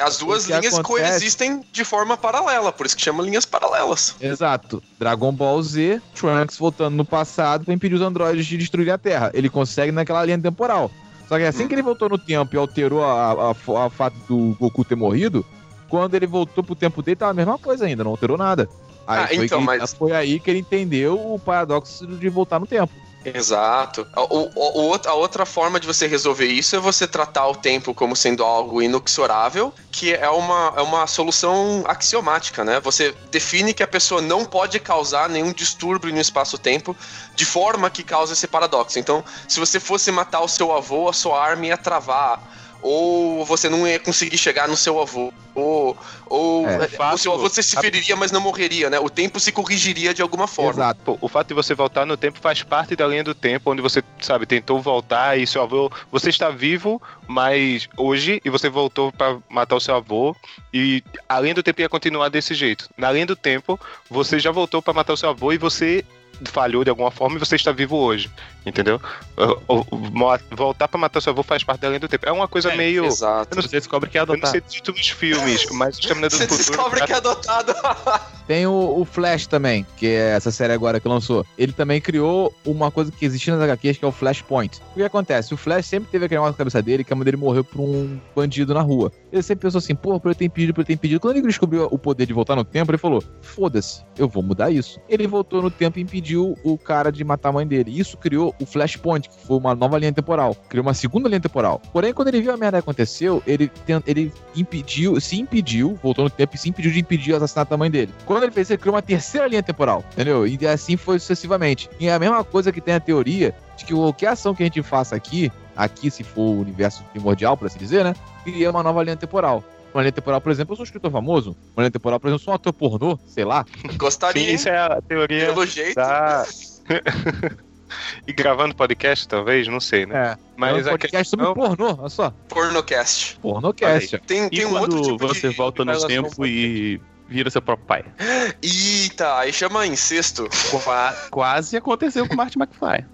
As duas linhas acontece- coexistem de forma paralela, por isso que chama linhas paralelas. Exato. Dragon Ball Z, Trunks voltando no passado pra impedir os androides de destruir a Terra. Ele consegue naquela linha temporal. Só que assim que ele voltou no tempo e alterou a, a, a- a fato do Goku ter morrido, quando ele voltou pro tempo dele, tava a mesma coisa ainda, não alterou nada. Aí Ah, foi, então, que mas- foi aí que ele entendeu o paradoxo de voltar no tempo. Exato. A, o- o- a outra forma de você resolver isso é você tratar o tempo como sendo algo inexorável, que é uma, é uma solução axiomática, né? Você define que a pessoa não pode causar nenhum distúrbio no espaço-tempo de forma que cause esse paradoxo. Então, se você fosse matar o seu avô, a sua arma ia travar. Ou você não ia conseguir chegar no seu avô. Ou, ou É, eh, o seu avô se feriria, mas não morreria, né? O tempo se corrigiria de alguma forma. Exato. Pô, o fato de você voltar no tempo faz parte da linha do tempo, onde você, sabe, tentou voltar e seu avô. Você está vivo, mas hoje, e você voltou pra matar o seu avô, e a linha do tempo ia continuar desse jeito. Na linha do tempo, você já voltou pra matar o seu avô e você falhou de alguma forma e você está vivo hoje. Entendeu? Voltar pra matar o seu avô faz parte da linha do tempo. É uma coisa É, meio. Exato. Eu não Você descobre que é Eu não sei disso nos filmes, mas o Exterminador Você do Futuro. descobre que é adotado. Tem o, o Flash também, que é essa série agora que lançou. Ele também criou uma coisa que existia nas HQs, que é o Flashpoint. O que acontece? O Flash sempre teve aquele negócio na cabeça dele, que a mãe dele morreu por um bandido na rua. Ele sempre pensou assim, pô, por eu ter impedido, por eu ter impedido. Quando ele descobriu o poder de voltar no tempo, ele falou, foda-se, eu vou mudar isso. Ele voltou no tempo e impediu o cara de matar a mãe dele. Isso criou o Flashpoint, que foi uma nova linha temporal. Criou uma segunda linha temporal. Porém, quando ele viu a merda que aconteceu, ele, tent- ele impediu, se impediu, voltou no tempo e se impediu de impedir o assassinato da mãe dele. Quando ele fez isso, ele criou uma terceira linha temporal, entendeu? E assim foi sucessivamente. E é a mesma coisa que tem a teoria de que qualquer ação que a gente faça aqui, aqui se for o universo primordial, por assim dizer, né? Cria uma nova linha temporal. Uma linha temporal, por exemplo, eu sou um escritor famoso. Uma linha temporal, por exemplo, eu sou um ator pornô, sei lá. Gostaria, Sim, isso é a teoria Pelo jeito. da. e gravando podcast, talvez, não sei, né? É. Mas é um a podcast sobre questão- pornô, olha só. Pornocast. Pornocast. Tem, E tem um quando outro tipo você de... volta no tempo e vira seu próprio pai? Eita, aí chama incesto. Qua- quase aconteceu com o Marty McFly.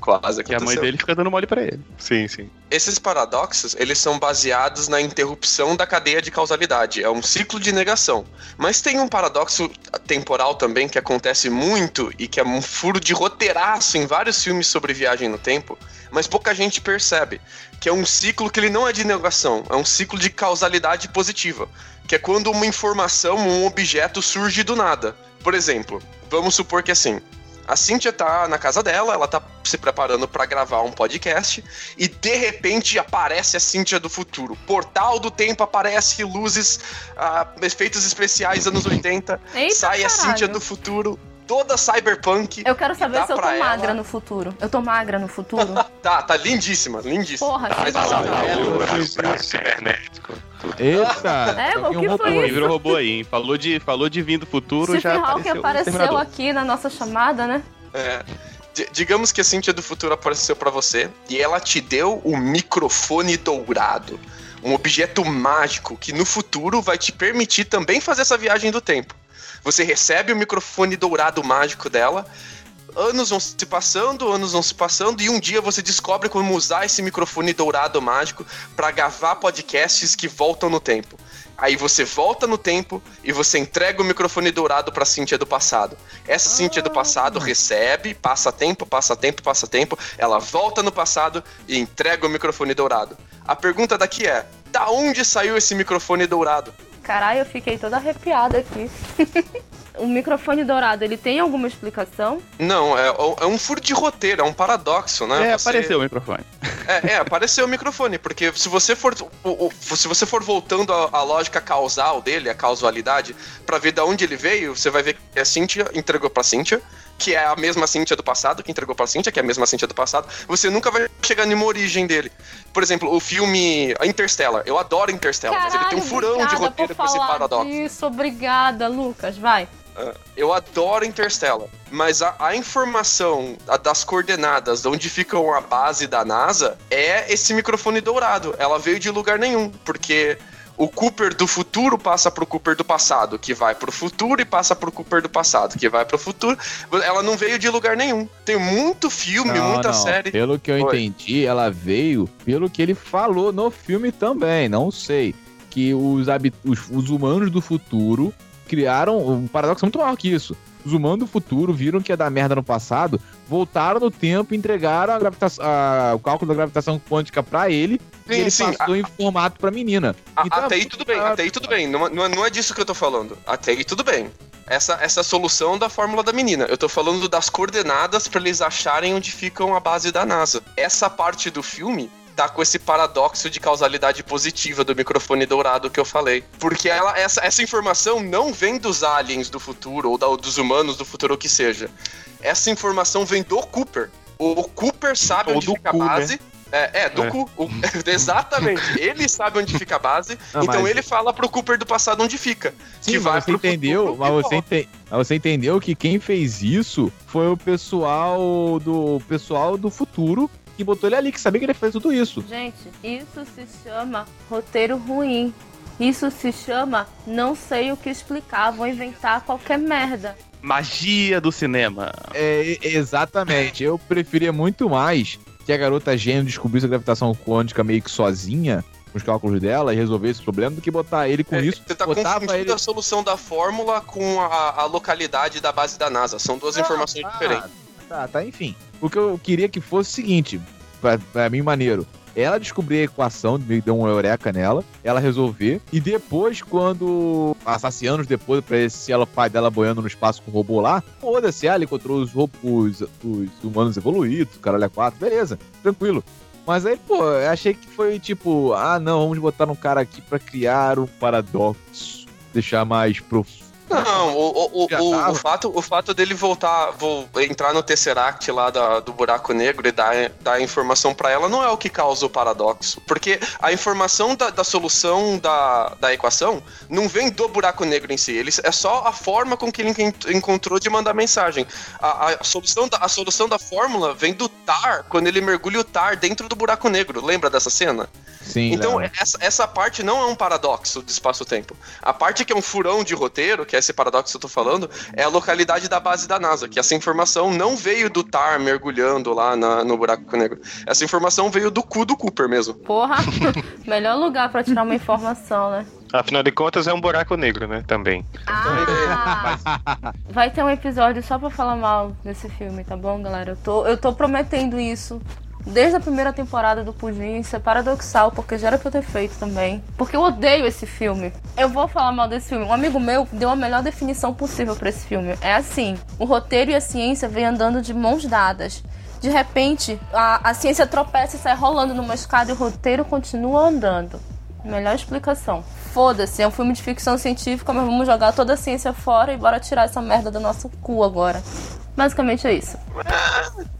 Quase Que a mãe aconteceu. dele fica dando mole pra ele. Sim, sim. Esses paradoxos, eles são baseados na interrupção da cadeia de causalidade. É um ciclo de negação. Mas tem um paradoxo temporal também que acontece muito e que é um furo de roteiraço em vários filmes sobre viagem no tempo, mas pouca gente percebe. Que é um ciclo que ele não é de negação, é um ciclo de causalidade positiva. Que é quando uma informação, um objeto surge do nada. Por exemplo, vamos supor que assim, a Cynthia tá na casa dela, ela tá se preparando pra gravar um podcast e de repente aparece a Cynthia do futuro. Portal do tempo aparece, luzes, ah, efeitos especiais anos 80, Eita, sai a caralho. Cynthia do futuro, toda cyberpunk. Eu quero saber se eu tô pra ela- magra no futuro. Eu tô magra no futuro? Tá, tá lindíssima, lindíssima. Porra, Mas ela- cibernético. Eita! É, o que roubou foi aí. Ele virou robô aí, hein? Falou de, falou de vir do futuro, Stephen já Hawking apareceu. o apareceu aqui na nossa chamada, né? É. D- Digamos que a Cynthia do futuro apareceu pra você e ela te deu o microfone dourado. Um objeto mágico que no futuro vai te permitir também fazer essa viagem do tempo. Você recebe o microfone dourado mágico dela, anos vão se passando, anos vão se passando, e um dia você descobre como usar esse microfone dourado mágico pra gravar podcasts que voltam no tempo. Aí você volta no tempo e você entrega o microfone dourado pra Cíntia do passado. Essa Cíntia do passado recebe, passa tempo, passa tempo, passa tempo, ela volta no passado e entrega o microfone dourado. A pergunta daqui é: da onde saiu esse microfone dourado? Caralho, eu fiquei toda arrepiada aqui. o microfone dourado, ele tem alguma explicação? Não, é, é um furo de roteiro, é um paradoxo, né? É, Você- apareceu o microfone. É, é, apareceu o microfone, porque se você for o- o- se você for voltando à, lógica causal dele, a causalidade, pra ver de onde ele veio, você vai ver que a Cynthia entregou pra Cynthia, que é a mesma Cynthia do passado, que entregou pra Cynthia, que é a mesma Cynthia do passado. Você nunca vai chegar numa origem dele. Por exemplo, o filme Interstellar. Eu adoro Interstellar, mas ele tem um furão de roteiro com esse paradoxo. Isso, obrigada, Lucas, vai. Eu adoro Interstellar, mas a, a informação a- das coordenadas, de onde fica a base da NASA, é esse microfone dourado. Ela veio de lugar nenhum, porque o Cooper do futuro passa pro Cooper do passado, que vai pro futuro e passa pro Cooper do passado, que vai pro futuro. Ela não veio de lugar nenhum. Tem muito filme, Não, muita não. série. Pelo que eu Oi. entendi, ela veio pelo que ele falou no filme também, não sei. Que os, os, os humanos do futuro criaram um paradoxo muito maior que isso. Os humanos do futuro viram que ia dar merda no passado, voltaram no tempo e entregaram a gravitação, a- o cálculo da gravitação quântica pra ele e Sim, ele sim, passou em formato pra menina. A- Então, até aí tudo bem, até aí tudo bem. Não, não, é- disso que eu tô falando. Até aí tudo bem. Essa, essa a solução da fórmula da menina. Eu tô falando das coordenadas pra eles acharem onde ficam a base da NASA. Essa parte do filme tá com esse paradoxo de causalidade positiva do microfone dourado que eu falei. Porque ela, essa, essa informação não vem dos aliens do futuro ou da- dos humanos do futuro, ou o que seja. Essa informação vem do Cooper. O, o Cooper sabe Ou onde fica cu, a né? base. É, é, do É. cu. O- exatamente. Ele sabe onde fica a base. Não, então mas- ele fala pro Cooper do passado onde fica. Sim, que vai mas você entendeu, mas você, ente- mas você entendeu que quem fez isso foi o pessoal do pessoal do futuro que botou ele ali, que sabia que ele fez tudo isso. Gente, isso se chama roteiro ruim. Isso se chama não sei o que explicar, vou inventar qualquer merda. Magia do cinema. É, exatamente. Eu preferia muito mais que a garota gênio descobrisse a gravitação quântica meio que sozinha, com os cálculos dela, e resolver esse problema, do que botar ele com É, isso. Você tá confundindo ele... a solução da fórmula com a, a localidade da base da NASA. São duas informações tá, diferentes. Tá, tá, enfim. O que eu queria que fosse o seguinte, pra, pra mim maneiro. Ela descobrir a equação, que deu um eureka nela, ela resolver, e depois, quando passasse anos depois, pra ver se ela, pai dela boiando no espaço com o robô lá, foda-se, ela encontrou os, os, os humanos evoluídos, caralho é quatro, beleza, tranquilo. Mas aí, pô, eu achei que foi tipo, ah não, vamos botar um cara aqui pra criar um paradoxo, deixar mais profundo. Não, o, o, o, o- fato, o fato dele voltar, vou entrar no Tesseract lá da- do buraco negro e dar, dar a informação pra ela não é o que causa o paradoxo. Porque a informação da, da solução da, da equação não vem do buraco negro em si. Ele, é só a forma com que ele en- encontrou de mandar mensagem. A, a solução da, a solução da fórmula vem do Tar, quando ele mergulha o Tar dentro do buraco negro. Lembra dessa cena? Sim, Então, essa, essa parte não é um paradoxo de espaço-tempo. A parte que é um furão de roteiro, que é esse paradoxo que eu tô falando, é a localidade da base da NASA, que essa informação não veio do Tar mergulhando lá na- no buraco negro. Essa informação veio do cu do Cooper mesmo. Porra, melhor lugar pra tirar uma informação, né? Afinal de contas, é um buraco negro, né? Também. Ah, vai ter um episódio só pra falar mal desse filme, tá bom, galera? Eu tô, eu tô prometendo isso. Desde a primeira temporada do Pudim, isso é paradoxal, porque já era pra eu ter feito também. Porque eu odeio esse filme. Eu vou falar mal desse filme. Um amigo meu deu a melhor definição possível pra esse filme. É assim: o roteiro e a ciência vêm andando de mãos dadas. De repente, a, a ciência tropeça e sai rolando numa escada e o roteiro continua andando. Melhor explicação. Foda-se, é um filme de ficção científica, mas vamos jogar toda a ciência fora e bora tirar essa merda do nosso cu agora. Basicamente é isso.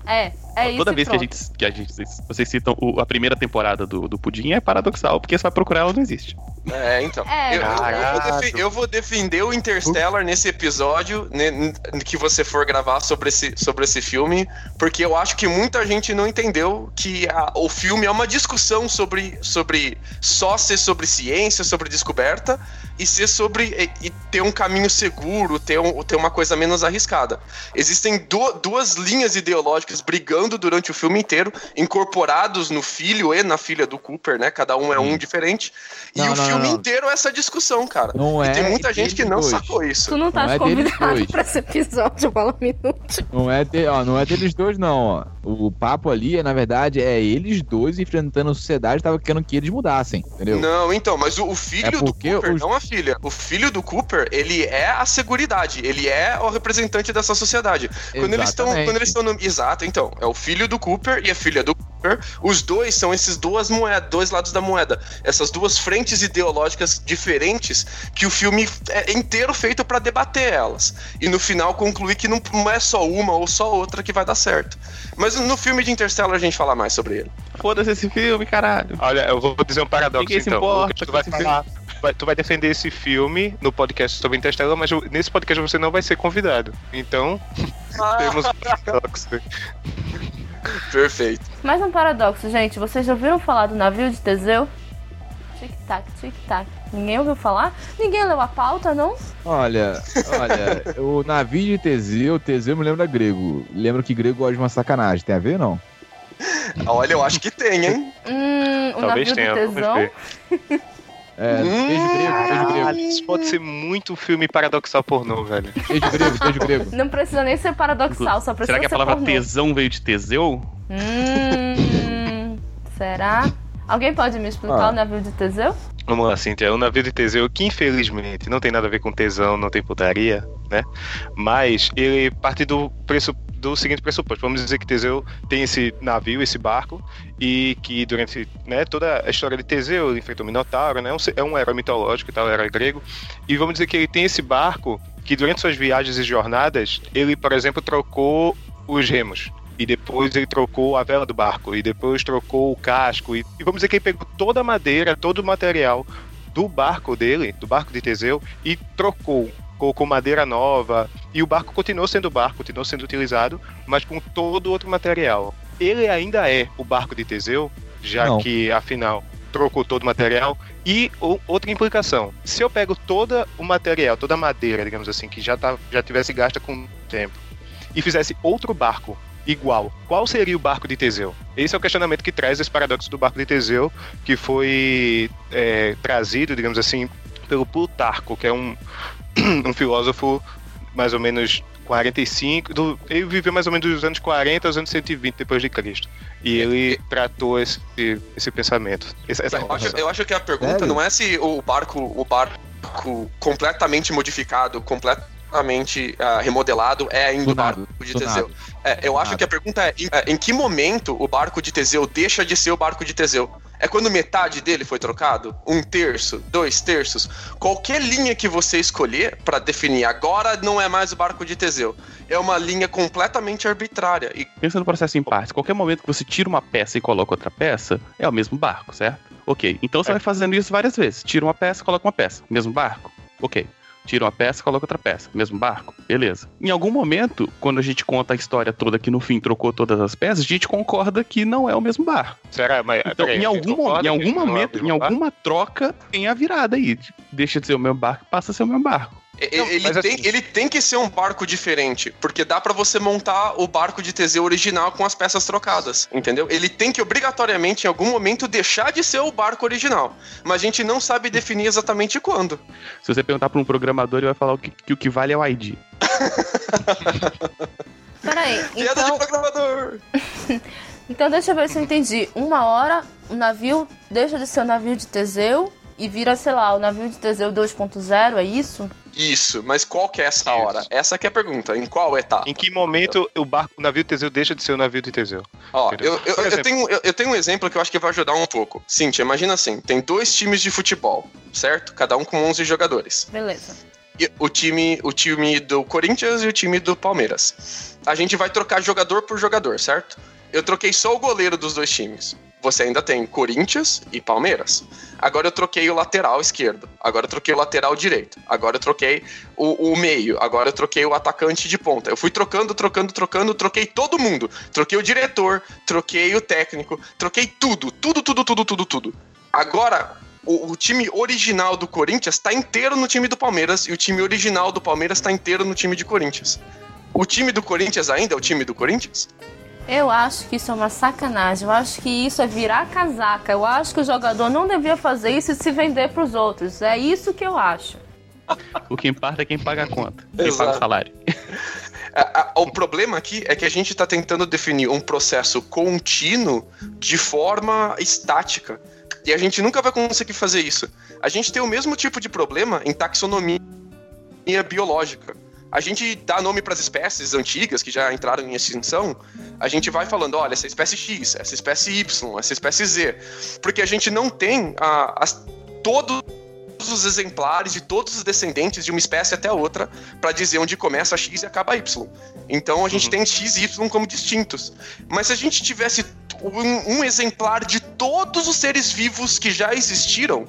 É, é isso. Toda vez que a, gente, que a gente. Vocês citam o- a primeira temporada do, do Pudim é paradoxal, porque você vai procurar ela não existe. É, então. É, eu, eu- vou defe- eu vou defender o Interstellar nesse episódio né, n- que você for gravar sobre esse, sobre esse filme, porque eu acho que muita gente não entendeu que a- o filme é uma discussão sobre, sobre só ser sobre ciência, sobre descoberta, e ser sobre. e, e ter um caminho seguro, ter, um- ter uma coisa menos arriscada. Existem du- duas linhas ideológicas brigando durante o filme inteiro, incorporados no filho e na filha do Cooper, né? Cada um é um diferente. E Não, o não, filme não. inteiro essa discussão, cara. Não e é. tem muita gente que não dois. sacou isso. Tu não tá Não é deles convidado dois. pra esse episódio, fala um minuto. Não é, de, ó, não é deles dois, não, ó. O papo ali, é, na verdade, é eles dois enfrentando a sociedade, tava querendo que eles mudassem, entendeu? Não, então, mas o, o filho É do Cooper, os- não a filha. O filho do Cooper, ele é a seguridade, ele é o representante dessa sociedade. Quando eles estão, Exatamente. quando eles estão no exato, então, é o filho do Cooper e a filha do Cooper. Os dois são esses duas moedas, dois lados da moeda, essas duas frentes ideológicas diferentes que o filme é inteiro feito pra debater elas. E no final concluir que não, não é só uma ou só outra que vai dar certo. Mas no filme de Interstellar a gente fala mais sobre ele. Foda-se esse filme, caralho. Olha, eu vou dizer um paradoxo Ninguém se então. importa Lucas, tu com vai falar. Vai- tu vai defender esse filme no podcast sobre Interstellar, mas nesse podcast você não vai ser convidado. Então, temos um paradoxo. Perfeito. Mais um paradoxo, gente. Vocês já ouviram falar do navio de Teseu? Tic-tac, tic-tac. Ninguém ouviu falar? Ninguém leu a pauta, não? Olha, olha, o navio de Teseu, Teseu me lembra grego. Lembro que grego gosta de uma sacanagem, tem a ver não? Olha, eu acho que tem, hein? Hum, o Talvez navio tenha, de vamos ver. É, Hum, beijo grego, beijo grego, isso pode ser muito filme paradoxal pornô, velho. beijo grego, beijo grego. Não precisa nem ser paradoxal, só precisa Será que a palavra pornô. tesão veio de Teseu? Hum, será? Alguém pode me explicar Ah. o navio de Teseu? Vamos lá, Cintia. O navio de Teseu, que infelizmente não tem nada a ver com tesão, não tem putaria, né? Mas ele parte do, preço, do seguinte pressuposto. Vamos dizer que Teseu tem esse navio, esse barco, e que durante né, toda a história de Teseu, ele enfrentou Minotauro, né? um É um herói mitológico e tal, herói grego. E vamos dizer que ele tem esse barco que durante suas viagens e jornadas, ele, por exemplo, trocou os remos. E depois ele trocou a vela do barco. E depois trocou o casco. E, e vamos dizer que ele pegou toda a madeira, todo o material do barco dele, do barco de Teseu, e trocou. Colocou madeira nova. E o barco continuou sendo barco, continuou sendo utilizado, mas com todo outro material. Ele ainda é o barco de Teseu, já Não. que, afinal, trocou todo o material. E o- outra implicação: se eu pego todo o material, toda a madeira, digamos assim, que já, tá, já tivesse gasta com o tempo, e fizesse outro barco igual, qual seria o barco de Teseu? Esse é o questionamento que traz esse paradoxo do barco de Teseu, que foi é, trazido, digamos assim, pelo Plutarco, que é um, um filósofo mais ou menos 45, do, ele viveu mais ou menos dos anos 40 aos anos 120 depois de Cristo. E ele tratou esse, esse pensamento. Essa, essa Eu acho, eu acho que a pergunta Sério? não é se o barco, o barco completamente modificado, completamente ah, remodelado é ainda o barco de. Teseu. É, eu acho que a pergunta é em, é, em que momento o barco de Teseu deixa de ser o barco de Teseu? É quando metade dele foi trocado? Um terço? Dois terços? Qualquer linha que você escolher pra definir agora não é mais o barco de Teseu. É uma linha completamente arbitrária. E Pensa no processo em partes. Qualquer momento que você tira uma peça e coloca outra peça, é o mesmo barco, certo? Ok. Então você É. vai fazendo isso várias vezes. Tira uma peça, coloca uma peça. Mesmo barco? Ok. Tira uma peça, coloca outra peça. Mesmo barco? Beleza. Em algum momento, quando a gente conta a história toda que no fim trocou todas as peças, a gente concorda que não é o mesmo barco. Será? Mas, Então, peraí, em algum, em algum é momento, mesmo em barco? alguma troca, tem a virada aí. Deixa de ser o mesmo barco, passa a ser o mesmo barco. Não, ele, tem, assim- ele tem que ser um barco diferente, porque dá pra você montar o barco de Teseu original com as peças trocadas, entendeu? Ele tem que obrigatoriamente, em algum momento, deixar de ser o barco original. Mas a gente não sabe definir exatamente quando. Se você perguntar para um programador, ele vai falar que, que o que vale é o ID. Peraí, Piada então, de programador! então deixa eu ver se eu entendi. Uma hora o navio deixa de ser o navio de Teseu e vira, sei lá, o navio de Teseu 2.0, é isso? Isso, mas qual que é essa Isso. hora? Essa que é a pergunta. Em qual etapa? Em que momento o, barco, o navio de Teseu deixa de ser o navio de Teseu? Ó, eu, eu, eu tenho, eu, eu tenho um exemplo que eu acho que vai ajudar um pouco. Cíntia, imagina assim: tem dois times de futebol, certo? Cada um com 11 jogadores. Beleza. E o time, o time do Corinthians e o time do Palmeiras. A gente vai trocar jogador por jogador, certo? Eu troquei só o goleiro dos dois times. Você ainda tem Corinthians e Palmeiras. Agora eu troquei o lateral esquerdo. Agora eu troquei o lateral direito. Agora eu troquei o, o meio. Agora eu troquei o atacante de ponta. Eu fui trocando, trocando, trocando, troquei todo mundo. Troquei o diretor, troquei o técnico, troquei tudo, tudo, tudo, tudo, tudo, tudo. Agora, o, o time original do Corinthians tá inteiro no time do Palmeiras e o time original do Palmeiras tá inteiro no time de Corinthians. O time do Corinthians ainda é o time do Corinthians? Eu acho que isso é uma sacanagem. Eu acho que isso é virar casaca. Eu acho que o jogador não devia fazer isso e se vender pros outros. É isso que eu acho. O que importa é quem paga a conta, quem Exato. paga o salário. O problema aqui é que a gente está tentando definir um processo contínuo de forma estática. E a gente nunca vai conseguir fazer isso. A gente tem o mesmo tipo de problema em taxonomia biológica. A gente dá nome para as espécies antigas que já entraram em extinção. A gente vai falando, olha, essa espécie X, essa espécie Y, essa espécie Z. Porque a gente não tem a, todos os exemplares de todos os descendentes de uma espécie até outra para dizer onde começa X e acaba Y. Então a gente Uhum. tem X e Y como distintos. Mas se a gente tivesse um, um exemplar de todos os seres vivos que já existiram,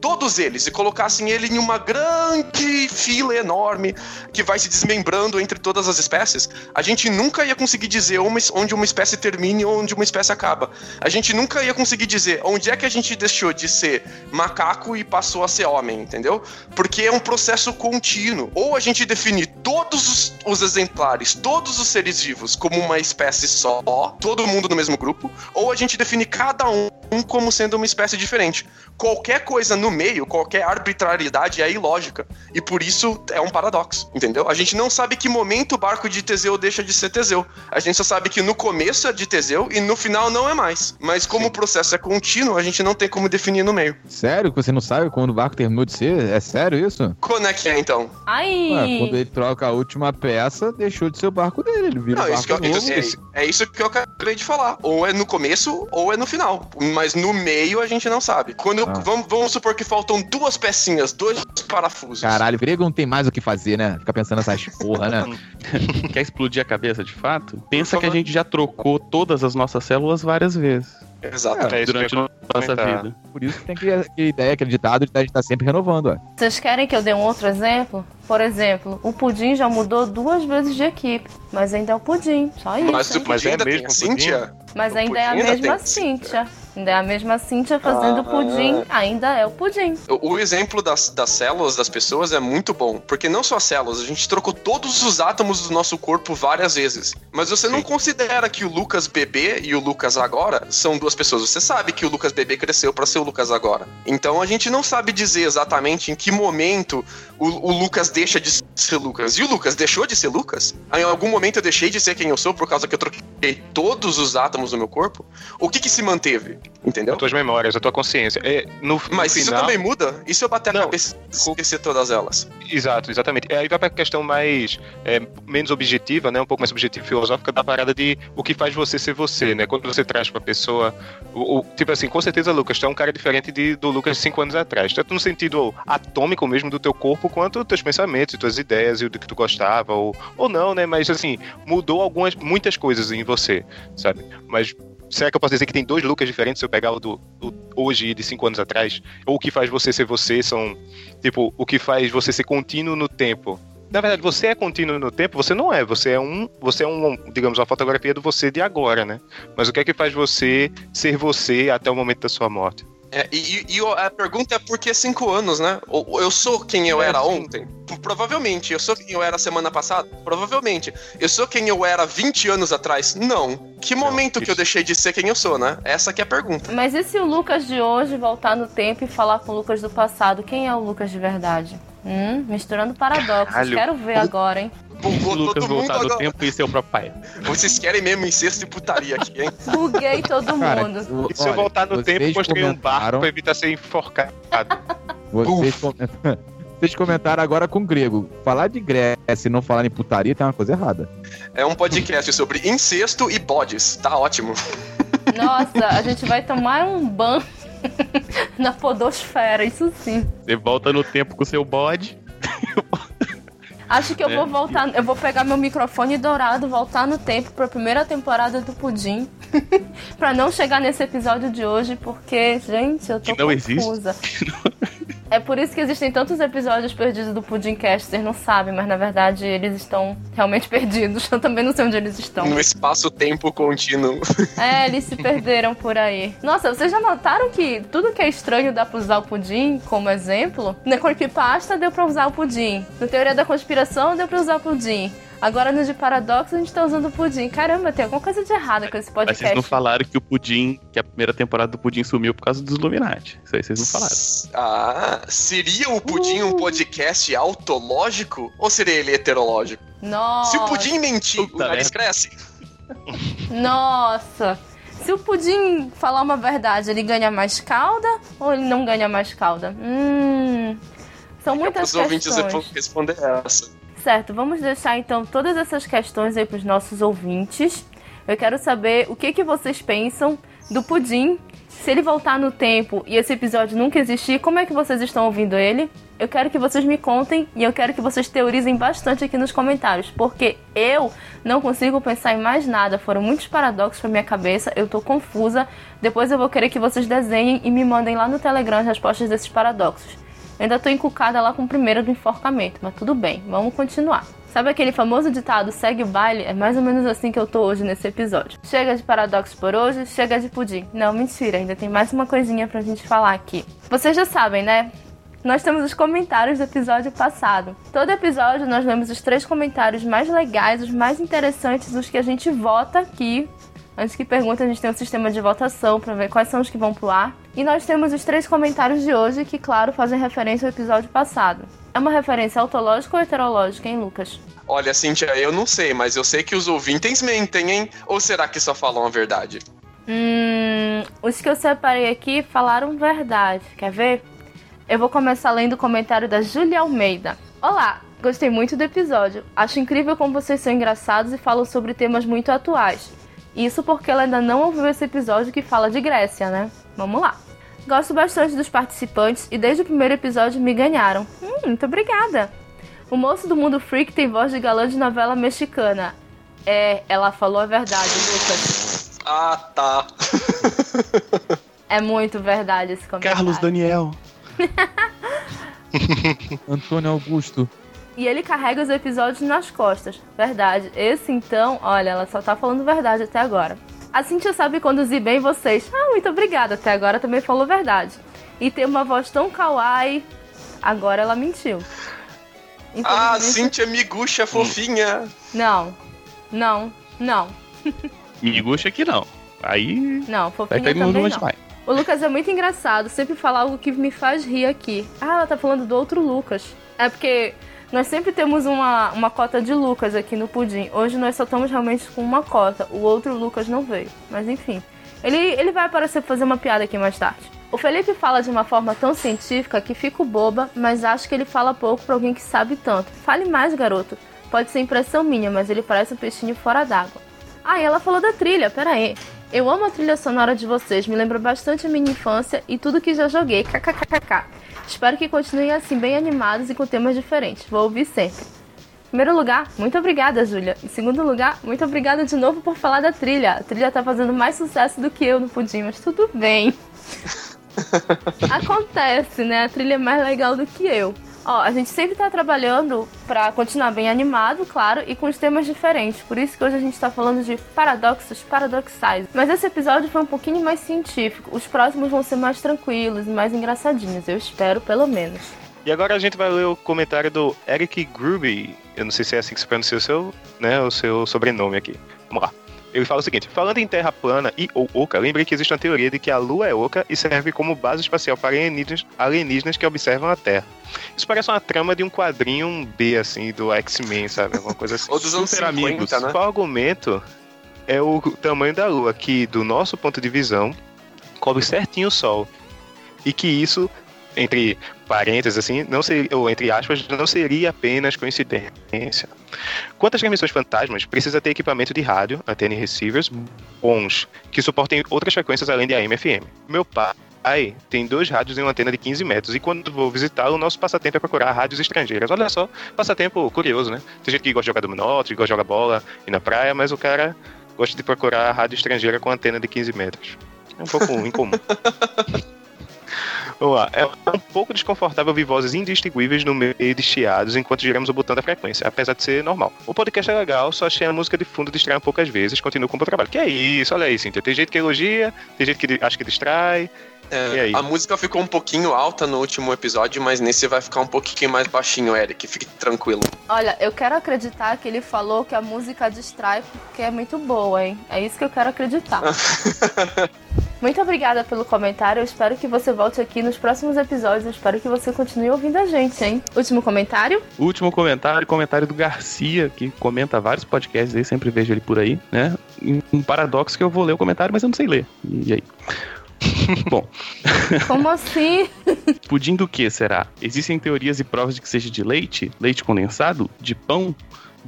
todos eles, e colocassem ele em uma grande fila enorme que vai se desmembrando entre todas as espécies, a gente nunca ia conseguir dizer onde uma espécie termina e onde uma espécie acaba. A gente nunca ia conseguir dizer onde é que a gente deixou de ser macaco e passou a ser homem, entendeu? Porque é um processo contínuo. Ou a gente define todos os, os exemplares, todos os seres vivos como uma espécie só, todo mundo no mesmo grupo, ou a gente define cada um como sendo uma espécie diferente. Qualquer coisa no meio, qualquer arbitrariedade é ilógica. E por isso é um paradoxo, entendeu? A gente não sabe que momento o barco de Teseu deixa de ser Teseu. A gente só sabe que no começo é de Teseu e no final não é mais. Mas como o processo é contínuo, a gente não tem como definir no meio. Sério que você não sabe quando o barco terminou de ser? É sério isso? Quando é que é então? Ai! Ué, quando ele troca a última peça, deixou de ser o barco dele. Ele vira Não, um isso que eu, barco é, é isso que eu acabei de falar. Ou é no começo ou é no final. Mas no meio a gente não sabe. Quando Ah. vamos, vamos supor que faltam duas pecinhas, dois parafusos. Caralho, grego não tem mais o que fazer, né? Fica pensando nessas porra, né? Quer explodir a cabeça de fato? Pensa que a gente já trocou todas as nossas células várias vezes Exato. É isso durante que a nossa vida. Por isso que tem aquele, aquele ideia, aquele ditado de a gente tá sempre renovando, ó. Vocês querem que eu dê um outro exemplo? Por exemplo, o Pudim já mudou duas vezes de equipe, mas ainda é o Pudim, só isso. Mas o hein? Mas é ainda tem mesmo a Cíntia? Mas o ainda é a mesma Cíntia. Ainda é a mesma Cíntia fazendo Ah. pudim, ainda é o pudim. O, o exemplo das, das células das pessoas é muito bom, porque não só as células, a gente trocou todos os átomos do nosso corpo várias vezes. Mas você não Sim. considera que o Lucas bebê e o Lucas agora são duas pessoas. Você sabe que o Lucas bebê cresceu pra ser o Lucas agora. Então a gente não sabe dizer exatamente em que momento o, o Lucas deixa de ser Lucas. E o Lucas deixou de ser Lucas? Em algum momento eu deixei de ser quem eu sou por causa que eu troquei todos os átomos do meu corpo? O que que se manteve? Entendeu? As tuas memórias, a tua consciência. É, no, no Mas isso final, também muda? E se eu bater a Não. cabeça e esquecer todas elas? Exato, exatamente. Aí vai pra questão mais é, menos objetiva, né? Um pouco mais objetiva e filosófica da parada de o que faz você ser você, né? Quando você traz pra pessoa. O, o- tipo assim, com certeza, Lucas, tu é um cara diferente de, do Lucas de cinco anos atrás. Tanto no sentido atômico mesmo do teu corpo, quanto teus pensamentos e tuas ideias e o que tu gostava, ou, ou não, né? Mas assim, mudou algumas, muitas coisas em você, sabe? Mas. Será que eu posso dizer que tem dois Lucas diferentes se eu pegar o do, hoje e de cinco anos atrás? Ou o que faz você ser você são Tipo, o que faz você ser contínuo no tempo. Na verdade, você é contínuo no tempo, você não é. Você é um, você é um, digamos, uma fotografia do você de agora, né? Mas o que é que faz você ser você até o momento da sua morte? É, e, e a pergunta é por que cinco anos, né? Eu sou quem eu É, era ontem? Provavelmente. Eu sou quem eu era semana passada? Provavelmente. Eu sou quem eu era 20 anos atrás? Não. Que momento que eu deixei de ser quem eu sou, né? Essa que é a pergunta. Mas e se o Lucas de hoje voltar no tempo e falar com o Lucas do passado? Quem é o Lucas de verdade? Hum, misturando paradoxos. Caralho. Quero ver agora, hein? Vou Lucas todo mundo agora. tempo e ser o próprio pai. Vocês querem mesmo incesto e putaria aqui, hein? Buguei todo Cara, mundo. o- E se eu voltar no tempo construir um barco comentaram- pra evitar ser enforcado? Vocês, com- vocês comentaram agora com grego. Falar de Grécia e não falar em putaria tem uma coisa errada. É um podcast sobre incesto e bodes. Tá ótimo. Nossa, a gente vai tomar um ban na podosfera, isso sim. Você volta no tempo com o seu bode. Acho que eu É. vou voltar, eu vou pegar meu microfone dourado, voltar no tempo pra primeira temporada do Pudim. pra não chegar nesse episódio de hoje, porque, gente, eu tô Que não existe. É por isso que existem tantos episódios perdidos do Pudimcast, vocês não sabem, mas na verdade eles estão realmente perdidos. Eu também não sei onde eles estão. No espaço-tempo contínuo. É, eles se perderam por aí. Nossa, vocês já notaram que tudo que é estranho dá pra usar o pudim como exemplo? Na creepypasta deu pra usar o pudim. Na teoria da conspiração deu pra usar o pudim. Agora no de paradoxo a gente tá usando pudim. Caramba, tem alguma coisa de errado com esse Mas podcast. vocês não falaram que o Pudim, que a primeira temporada do Pudim sumiu por causa dos Illuminati. Isso aí vocês não falaram. Ah, seria o Pudim um podcast autológico ou seria ele heterológico? Nossa. Se o Pudim mentir, o Puta nariz cresce? Nossa. Se o pudim falar uma verdade, ele ganha mais cauda ou ele não ganha mais cauda? Hum. São muitas Os ouvintes questões. responder essa. Certo, vamos deixar então todas essas questões aí para os nossos ouvintes. Eu quero saber o que, que vocês pensam do pudim. Se ele voltar no tempo e esse episódio nunca existir, como é que vocês estão ouvindo ele? Eu quero que vocês me contem e eu quero que vocês teorizem bastante aqui nos comentários, porque eu não consigo pensar em mais nada. Foram muitos paradoxos pra minha cabeça, eu tô confusa. Depois eu vou querer que vocês desenhem e me mandem lá no Telegram as respostas desses paradoxos. Ainda tô encucada lá com o primeiro do enforcamento, mas tudo bem, vamos continuar. Sabe aquele famoso ditado segue o baile? É mais ou menos assim que eu tô hoje nesse episódio. Chega de paradoxo por hoje, chega de pudim. Não, mentira, ainda tem mais uma coisinha pra gente falar aqui. Vocês já sabem, né? Nós temos os comentários do episódio passado. Todo episódio nós lemos os três comentários mais legais, os mais interessantes, os que a gente vota aqui Antes que pergunte, a gente tem um sistema de votação para ver quais são os que vão pro ar. E nós temos os três comentários de hoje que, claro, fazem referência ao episódio passado. É uma referência autológica ou heterológica, hein, Lucas? Olha, Cintia, eu não sei, mas eu sei que os ouvintes mentem, hein? Ou será que só falam a verdade? Hum, os que eu separei aqui falaram verdade. Quer ver? Eu vou começar lendo o comentário da Júlia Almeida. Olá, gostei muito do episódio. Acho incrível como vocês são engraçados e falam sobre temas muito atuais. Isso porque ela ainda não ouviu esse episódio que fala de Grécia, né? Vamos lá. Gosto bastante dos participantes e desde o primeiro episódio me ganharam. Hum, muito obrigada. O moço do mundo freak tem voz de galã de novela mexicana. É, ela falou a verdade, Lucas. Ah, tá. É muito verdade esse comentário. Carlos Daniel. Antônio Augusto. E ele carrega os episódios nas costas. Verdade. Esse então, olha, ela só tá falando verdade até agora. A Cintia sabe conduzir bem vocês. Ah, muito obrigada. Até agora também falou verdade. E tem uma voz tão kawaii. Agora ela mentiu. Ah, Cintia Miguxa fofinha. Não. Não. Não. Miguxa aqui não. Aí. Não, fofinha também não. demais. O Lucas é muito engraçado, sempre fala algo que me faz rir aqui. Ah, ela tá falando do outro Lucas. É porque nós sempre temos uma, uma cota de Lucas aqui no Pudim. Hoje nós só estamos realmente com uma cota. O outro Lucas não veio. Mas enfim. Ele, ele vai aparecer fazer uma piada aqui mais tarde. O Felipe fala de uma forma tão científica que fico boba, mas acho que ele fala pouco pra alguém que sabe tanto. Fale mais, garoto. Pode ser impressão minha, mas ele parece um peixinho fora d'água. Ah, e ela falou da trilha, pera aí. Eu amo a trilha sonora de vocês, me lembra bastante a minha infância e tudo que já joguei, kkkk. Espero que continuem assim, bem animados e com temas diferentes. Vou ouvir sempre. Em primeiro lugar, muito obrigada, Júlia. Em segundo lugar, muito obrigada de novo por falar da trilha. A trilha tá fazendo mais sucesso do que eu no Pudim, mas tudo bem. Acontece, né? A trilha é mais legal do que eu. Ó, a gente sempre tá trabalhando pra continuar bem animado, claro, e com os temas diferentes. Por isso que hoje a gente tá falando de paradoxos paradoxais. Mas esse episódio foi um pouquinho mais científico. Os próximos vão ser mais tranquilos e mais engraçadinhos, eu espero, pelo menos. E agora a gente vai ler o comentário do Eric Gruby. Eu não sei se é assim que se pronuncia o seu, né, o seu sobrenome aqui. Vamos lá. Ele fala o seguinte: falando em terra plana e ou oca, lembrei que existe uma teoria de que a Lua é oca e serve como base espacial para alienígenas, alienígenas que observam a Terra. Isso parece uma trama de um quadrinho B, assim, do X-Men, sabe? Alguma coisa assim. Ou dos anos Super 50, amigos. né? O argumento é o tamanho da Lua, que do nosso ponto de visão cobre certinho o Sol. E que isso, entre parênteses, assim, não seria, ou entre aspas, não seria apenas coincidência. Quanto às transmissões fantasmas, precisa ter equipamento de rádio, antena e receivers bons, que suportem outras frequências além de AM e FM. Meu pai tem dois rádios e uma antena de 15 metros, e quando vou visitá-lo, o nosso passatempo é procurar rádios estrangeiras. Olha só, passatempo curioso, né? Tem gente que gosta de jogar dominó, outros que gosta de jogar bola e na praia, mas o cara gosta de procurar rádio estrangeira com antena de 15 metros. É um pouco incomum. Vamos lá. É um pouco desconfortável ouvir vozes indistinguíveis no meio de chiados enquanto giramos o botão da frequência, apesar de ser normal. O podcast é legal, só achei a música de fundo distrair um pouco às vezes, continuo com o meu trabalho. Que é isso, olha aí, Cíntia. Tem gente que elogia, tem gente que acha que distrai. É, E aí? a música ficou um pouquinho alta no último episódio, mas nesse vai ficar um pouquinho mais baixinho, Eric. Fique tranquilo. Olha, eu quero acreditar que ele falou que a música distrai porque é muito boa, hein? É isso que eu quero acreditar. Muito obrigada pelo comentário. Eu espero que você volte aqui nos próximos episódios. Eu espero que você continue ouvindo a gente, hein? Último comentário? Último comentário, comentário do Garcia, que comenta vários podcasts aí, sempre vejo ele por aí, né? Um paradoxo que eu vou ler o comentário, mas eu não sei ler. E aí? Bom, Como assim? pudim do que será? Existem teorias e provas de que seja de leite? Leite condensado? De pão?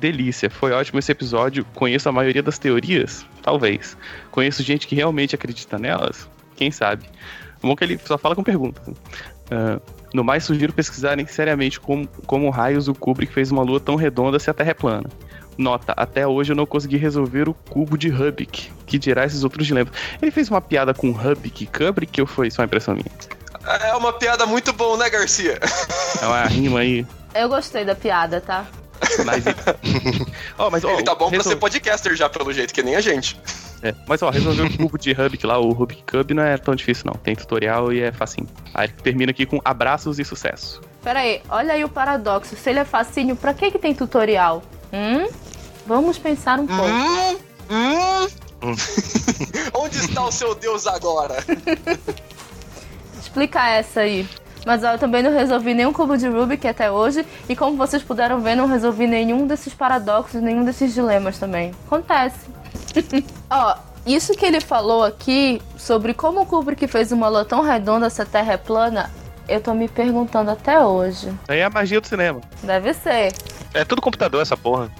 Delícia, foi ótimo esse episódio. Conheço a maioria das teorias? Talvez. Conheço gente que realmente acredita nelas? Quem sabe? Bom que ele só fala com perguntas. Ah, no mais, sugiro pesquisarem seriamente como, como raios o Kubrick fez uma lua tão redonda se a Terra é plana. Nota, até hoje eu não consegui resolver o cubo de Hubik, que dirá esses outros dilemas. Ele fez uma piada com Hubik e Kubrick ou foi só impressão minha? É uma piada muito boa, né, Garcia? É uma rima aí. Eu gostei da piada, tá? Mas, ó, mas, ó, Ele tá bom pra resol- ser podcaster já, pelo jeito, que nem a gente. é, mas ó, resolver o cubo de Rubik lá, o Rubik Cube, não é tão difícil não. Tem tutorial e é facinho. Aí termina aqui com abraços e sucesso. Pera aí, olha aí o paradoxo. Se ele é facinho, pra que que tem tutorial? Hum? Vamos pensar um pouco. Hum, hum. Onde está o seu Deus agora? Explica essa aí. Mas eu também não resolvi nenhum cubo de Rubik até hoje. E como vocês puderam ver, não resolvi nenhum desses paradoxos, nenhum desses dilemas também. Acontece. ó, isso que ele falou aqui sobre como o Kubrick fez uma lua tão redonda se a Terra é plana, eu tô me perguntando até hoje. Aí é a magia do cinema. Deve ser. É tudo computador essa porra.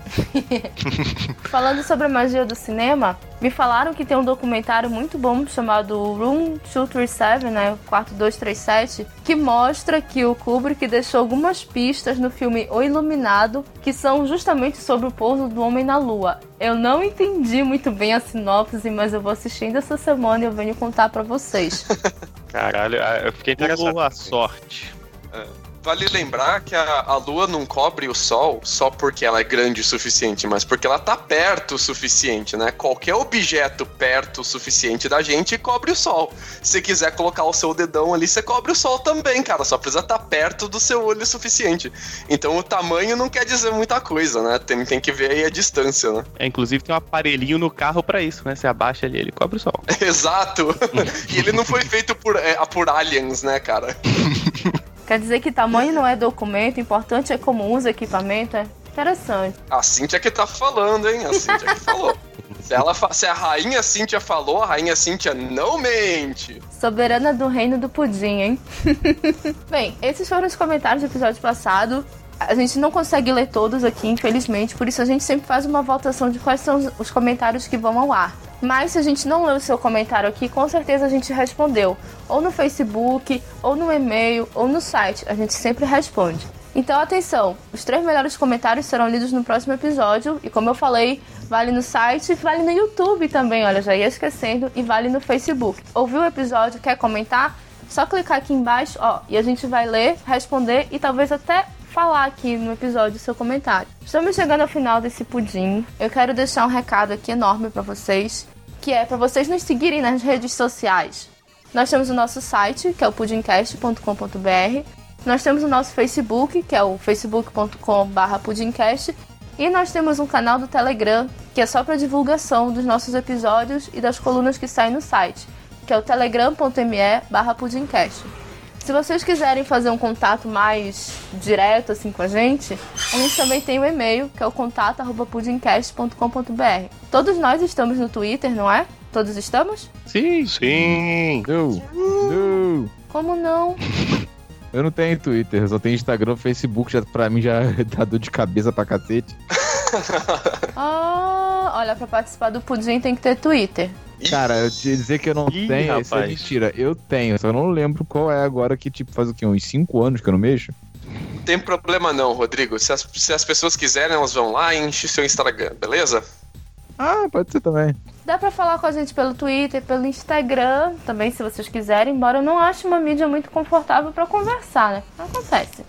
Falando sobre a magia do cinema, me falaram que tem um documentário muito bom chamado Room 237, né, quarto 237, que mostra que o Kubrick deixou algumas pistas no filme O Iluminado, que são justamente sobre o pouso do homem na lua. Eu não entendi muito bem a sinopse, mas eu vou assistindo essa semana e eu venho contar pra vocês. Caralho, ah, eu fiquei interessado. Boa sorte. Vale lembrar que a, a Lua não cobre o Sol só porque ela é grande o suficiente, mas porque ela tá perto o suficiente, né? Qualquer objeto perto o suficiente da gente cobre o Sol. Se quiser colocar o seu dedão ali, você cobre o Sol também, cara. Só precisa estar perto do seu olho o suficiente. Então o tamanho não quer dizer muita coisa, né? Tem, tem que ver aí a distância, né? É, inclusive tem um aparelhinho no carro pra isso, né? Você abaixa ali, ele cobre o sol. Exato. e ele não foi feito por, é, por aliens, né, cara? Quer dizer que tamanho não é documento, o importante é como usa o equipamento, é interessante. A Cíntia que tá falando, hein? A Cíntia que falou. Se, ela fa- se a rainha Cíntia falou, a rainha Cíntia não mente. Soberana do reino do pudim, hein? Bem, esses foram os comentários do episódio passado. A gente não consegue ler todos aqui, infelizmente, por isso a gente sempre faz uma votação de quais são os comentários que vão ao ar. Mas se a gente não leu o seu comentário aqui, com certeza a gente respondeu. Ou no Facebook, ou no e-mail, ou no site. A gente sempre responde. Então atenção, os três melhores comentários serão lidos no próximo episódio. E como eu falei, vale no site, vale no YouTube também, olha, já ia esquecendo, e vale no Facebook. Ouviu o episódio, quer comentar? Só clicar aqui embaixo, ó, e a gente vai ler, responder e talvez até falar aqui no episódio seu comentário. Estamos chegando ao final desse pudim. Eu quero deixar um recado aqui enorme pra vocês, que é pra vocês nos seguirem nas redes sociais. Nós temos o nosso site, que é o pudimcast.com.br. Nós temos o nosso Facebook, que é o facebook.com.br pudimcast. E nós temos um canal do Telegram, que é só para divulgação dos nossos episódios e das colunas que saem no site, que é o telegram.me barra pudimcast. Se vocês quiserem fazer um contato mais direto assim com a gente, a gente também tem o e-mail, que é o contato@pudimcast.com.br. Todos nós estamos no Twitter, não é? Todos estamos? Sim, Sim. Não, não. Como não? Eu não tenho Twitter, eu só tenho Instagram, Facebook, já, pra mim já dá dor de cabeça pra cacete. Ah, olha, pra participar do pudim tem que ter Twitter. Cara, eu te dizer que eu não Ih, tenho, isso é rapaz. mentira. Eu tenho, só não lembro qual é agora que, tipo, faz o quê? Uns 5 anos que eu não mexo? Tem problema não, Rodrigo. Se as, se as pessoas quiserem, elas vão lá e enchem seu Instagram, beleza? Ah, pode ser também. Dá pra falar com a gente pelo Twitter, pelo Instagram, também se vocês quiserem, embora eu não ache uma mídia muito confortável pra conversar, né? Acontece.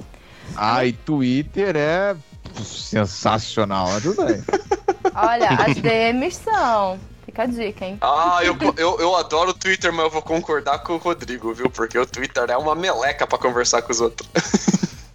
Ah, e Twitter é sensacional, mas tudo bem. Olha, as DMs são. Fica a dica, hein? Ah, eu, eu, eu adoro o Twitter, mas eu vou concordar com o Rodrigo, viu? Porque o Twitter é uma meleca pra conversar com os outros.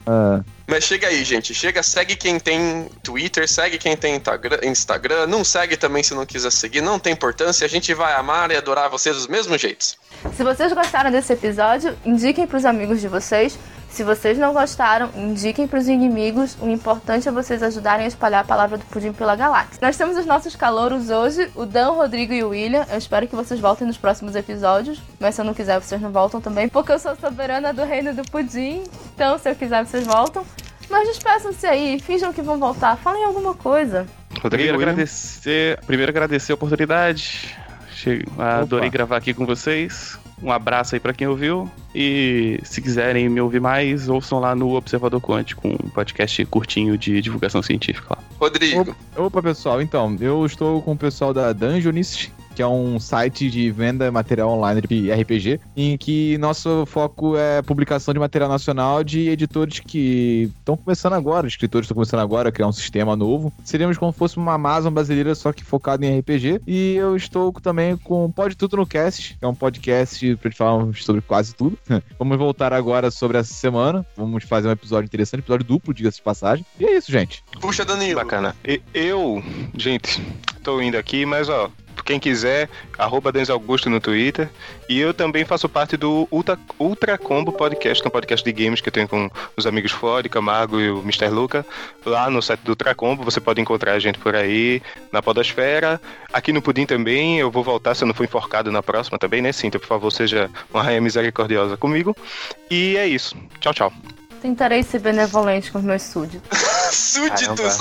Ah, Mas chega aí, gente. Chega, segue quem tem Twitter, segue quem tem Instagram- Instagram. Não segue também se não quiser seguir, não tem importância. A gente vai amar e adorar vocês dos mesmos jeitos. Se vocês gostaram desse episódio, indiquem pros amigos de vocês. Se vocês não gostaram, indiquem pros inimigos. O importante é vocês ajudarem a espalhar a palavra do pudim pela galáxia. Nós temos os nossos calouros hoje, o Dan, o Rodrigo e o William. Eu espero que vocês voltem nos próximos episódios. Mas se eu não quiser, vocês não voltam também. Porque eu sou soberana do reino do pudim. Então, se eu quiser, vocês voltam. Mas despeçam-se aí, finjam que vão voltar. Falem alguma coisa. Rodrigo, Primeiro agradecer, primeiro agradecer a oportunidade. Che- Adorei gravar aqui com vocês. Um abraço aí pra quem ouviu. E se quiserem me ouvir mais, ouçam lá no Observador Quântico, um podcast curtinho de divulgação científica lá. Rodrigo, Opa, pessoal, então, eu estou com o pessoal da Dungeonist, que é um site de venda de material online de RPG, em que nosso foco é publicação de material nacional de editores que estão começando agora, escritores que estão começando agora a criar um sistema novo. Seríamos como se fosse uma Amazon brasileira, só que focado em RPG. E eu estou também com Pode Tudo no Cast, que é um podcast pra gente falar sobre quase tudo. Vamos voltar agora sobre essa semana. Vamos fazer um episódio interessante, episódio duplo, diga-se de passagem. E é isso, gente. puxa Danilo. Bacana. E- Eu, gente, tô indo aqui, mas ó, quem quiser, arroba Denzel Augusto no Twitter. E eu também faço parte do Ultra, Ultra Combo Podcast, que é um podcast de games que eu tenho com os amigos Ford, Camargo e o Mr. Luca. Lá no site do Ultra Combo, você pode encontrar a gente por aí, na Podosfera. Aqui no Pudim também, eu vou voltar se eu não for enforcado na próxima também, né? Cinta, por favor, seja uma rainha misericordiosa comigo. E é isso. Tchau, tchau. Tentarei ser benevolente com os meus súditos. Súditos.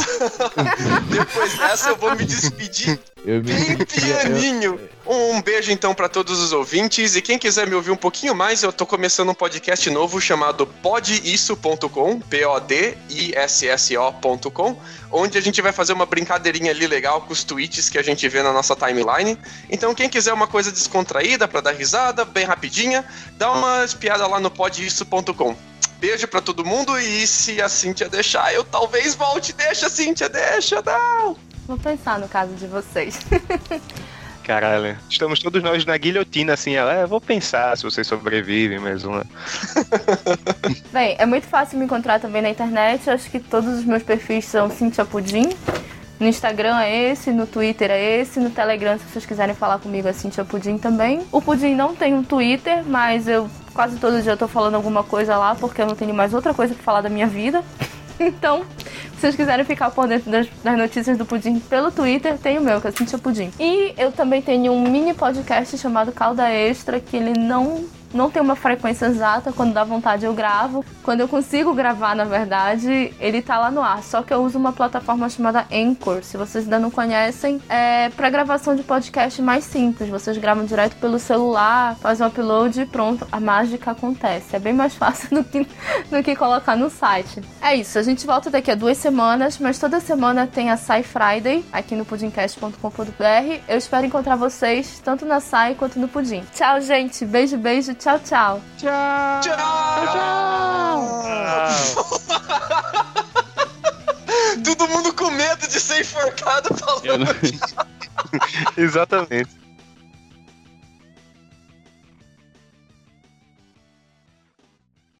Depois dessa eu vou me despedir Eu me pianinho. Um beijo então pra todos os ouvintes e quem quiser me ouvir um pouquinho mais, eu tô começando um podcast novo chamado podisso.com, P O D I S S O.com, onde a gente vai fazer uma brincadeirinha ali legal com os tweets que a gente vê na nossa timeline. Então quem quiser uma coisa descontraída pra dar risada, bem rapidinha, dá uma espiada lá no podisso.com. Beijo pra todo mundo e se a Cíntia deixar, eu talvez volte. Deixa, Cíntia, deixa, não. Vou pensar no caso de vocês. Caralho, estamos todos nós na guilhotina, assim, ela, é, vou pensar se vocês sobrevivem mais uma. Bem, é muito fácil me encontrar também na internet. Acho que todos os meus perfis são Cintia Pudim. No Instagram é esse, no Twitter é esse, no Telegram, se vocês quiserem falar comigo, é Cintia Pudim também. O Pudim não tem um Twitter, mas eu quase todo dia tô falando alguma coisa lá, porque eu não tenho mais outra coisa pra falar da minha vida. Então, se vocês quiserem ficar por dentro das, das notícias do Pudim pelo Twitter, tem o meu, que é Cintia Pudim. E eu também tenho um mini podcast chamado Calda Extra, que ele não não tem uma frequência exata, quando dá vontade eu gravo. Quando eu consigo gravar, na verdade, ele tá lá no ar. Só que eu uso uma plataforma chamada Anchor. Se vocês ainda não conhecem, é para gravação de podcast mais simples. Vocês gravam direto pelo celular, fazem um upload e pronto, a mágica acontece. É bem mais fácil do que, do que colocar no site. É isso, a gente volta daqui a duas semanas, mas toda semana tem a Sci Friday aqui no pudimcast.com.br. Eu espero encontrar vocês tanto na Sai quanto no Pudim. Tchau, gente. Beijo, beijo. Tchau, tchau. Tchau! Todo mundo com medo de ser enforcado falando. Não- Exatamente.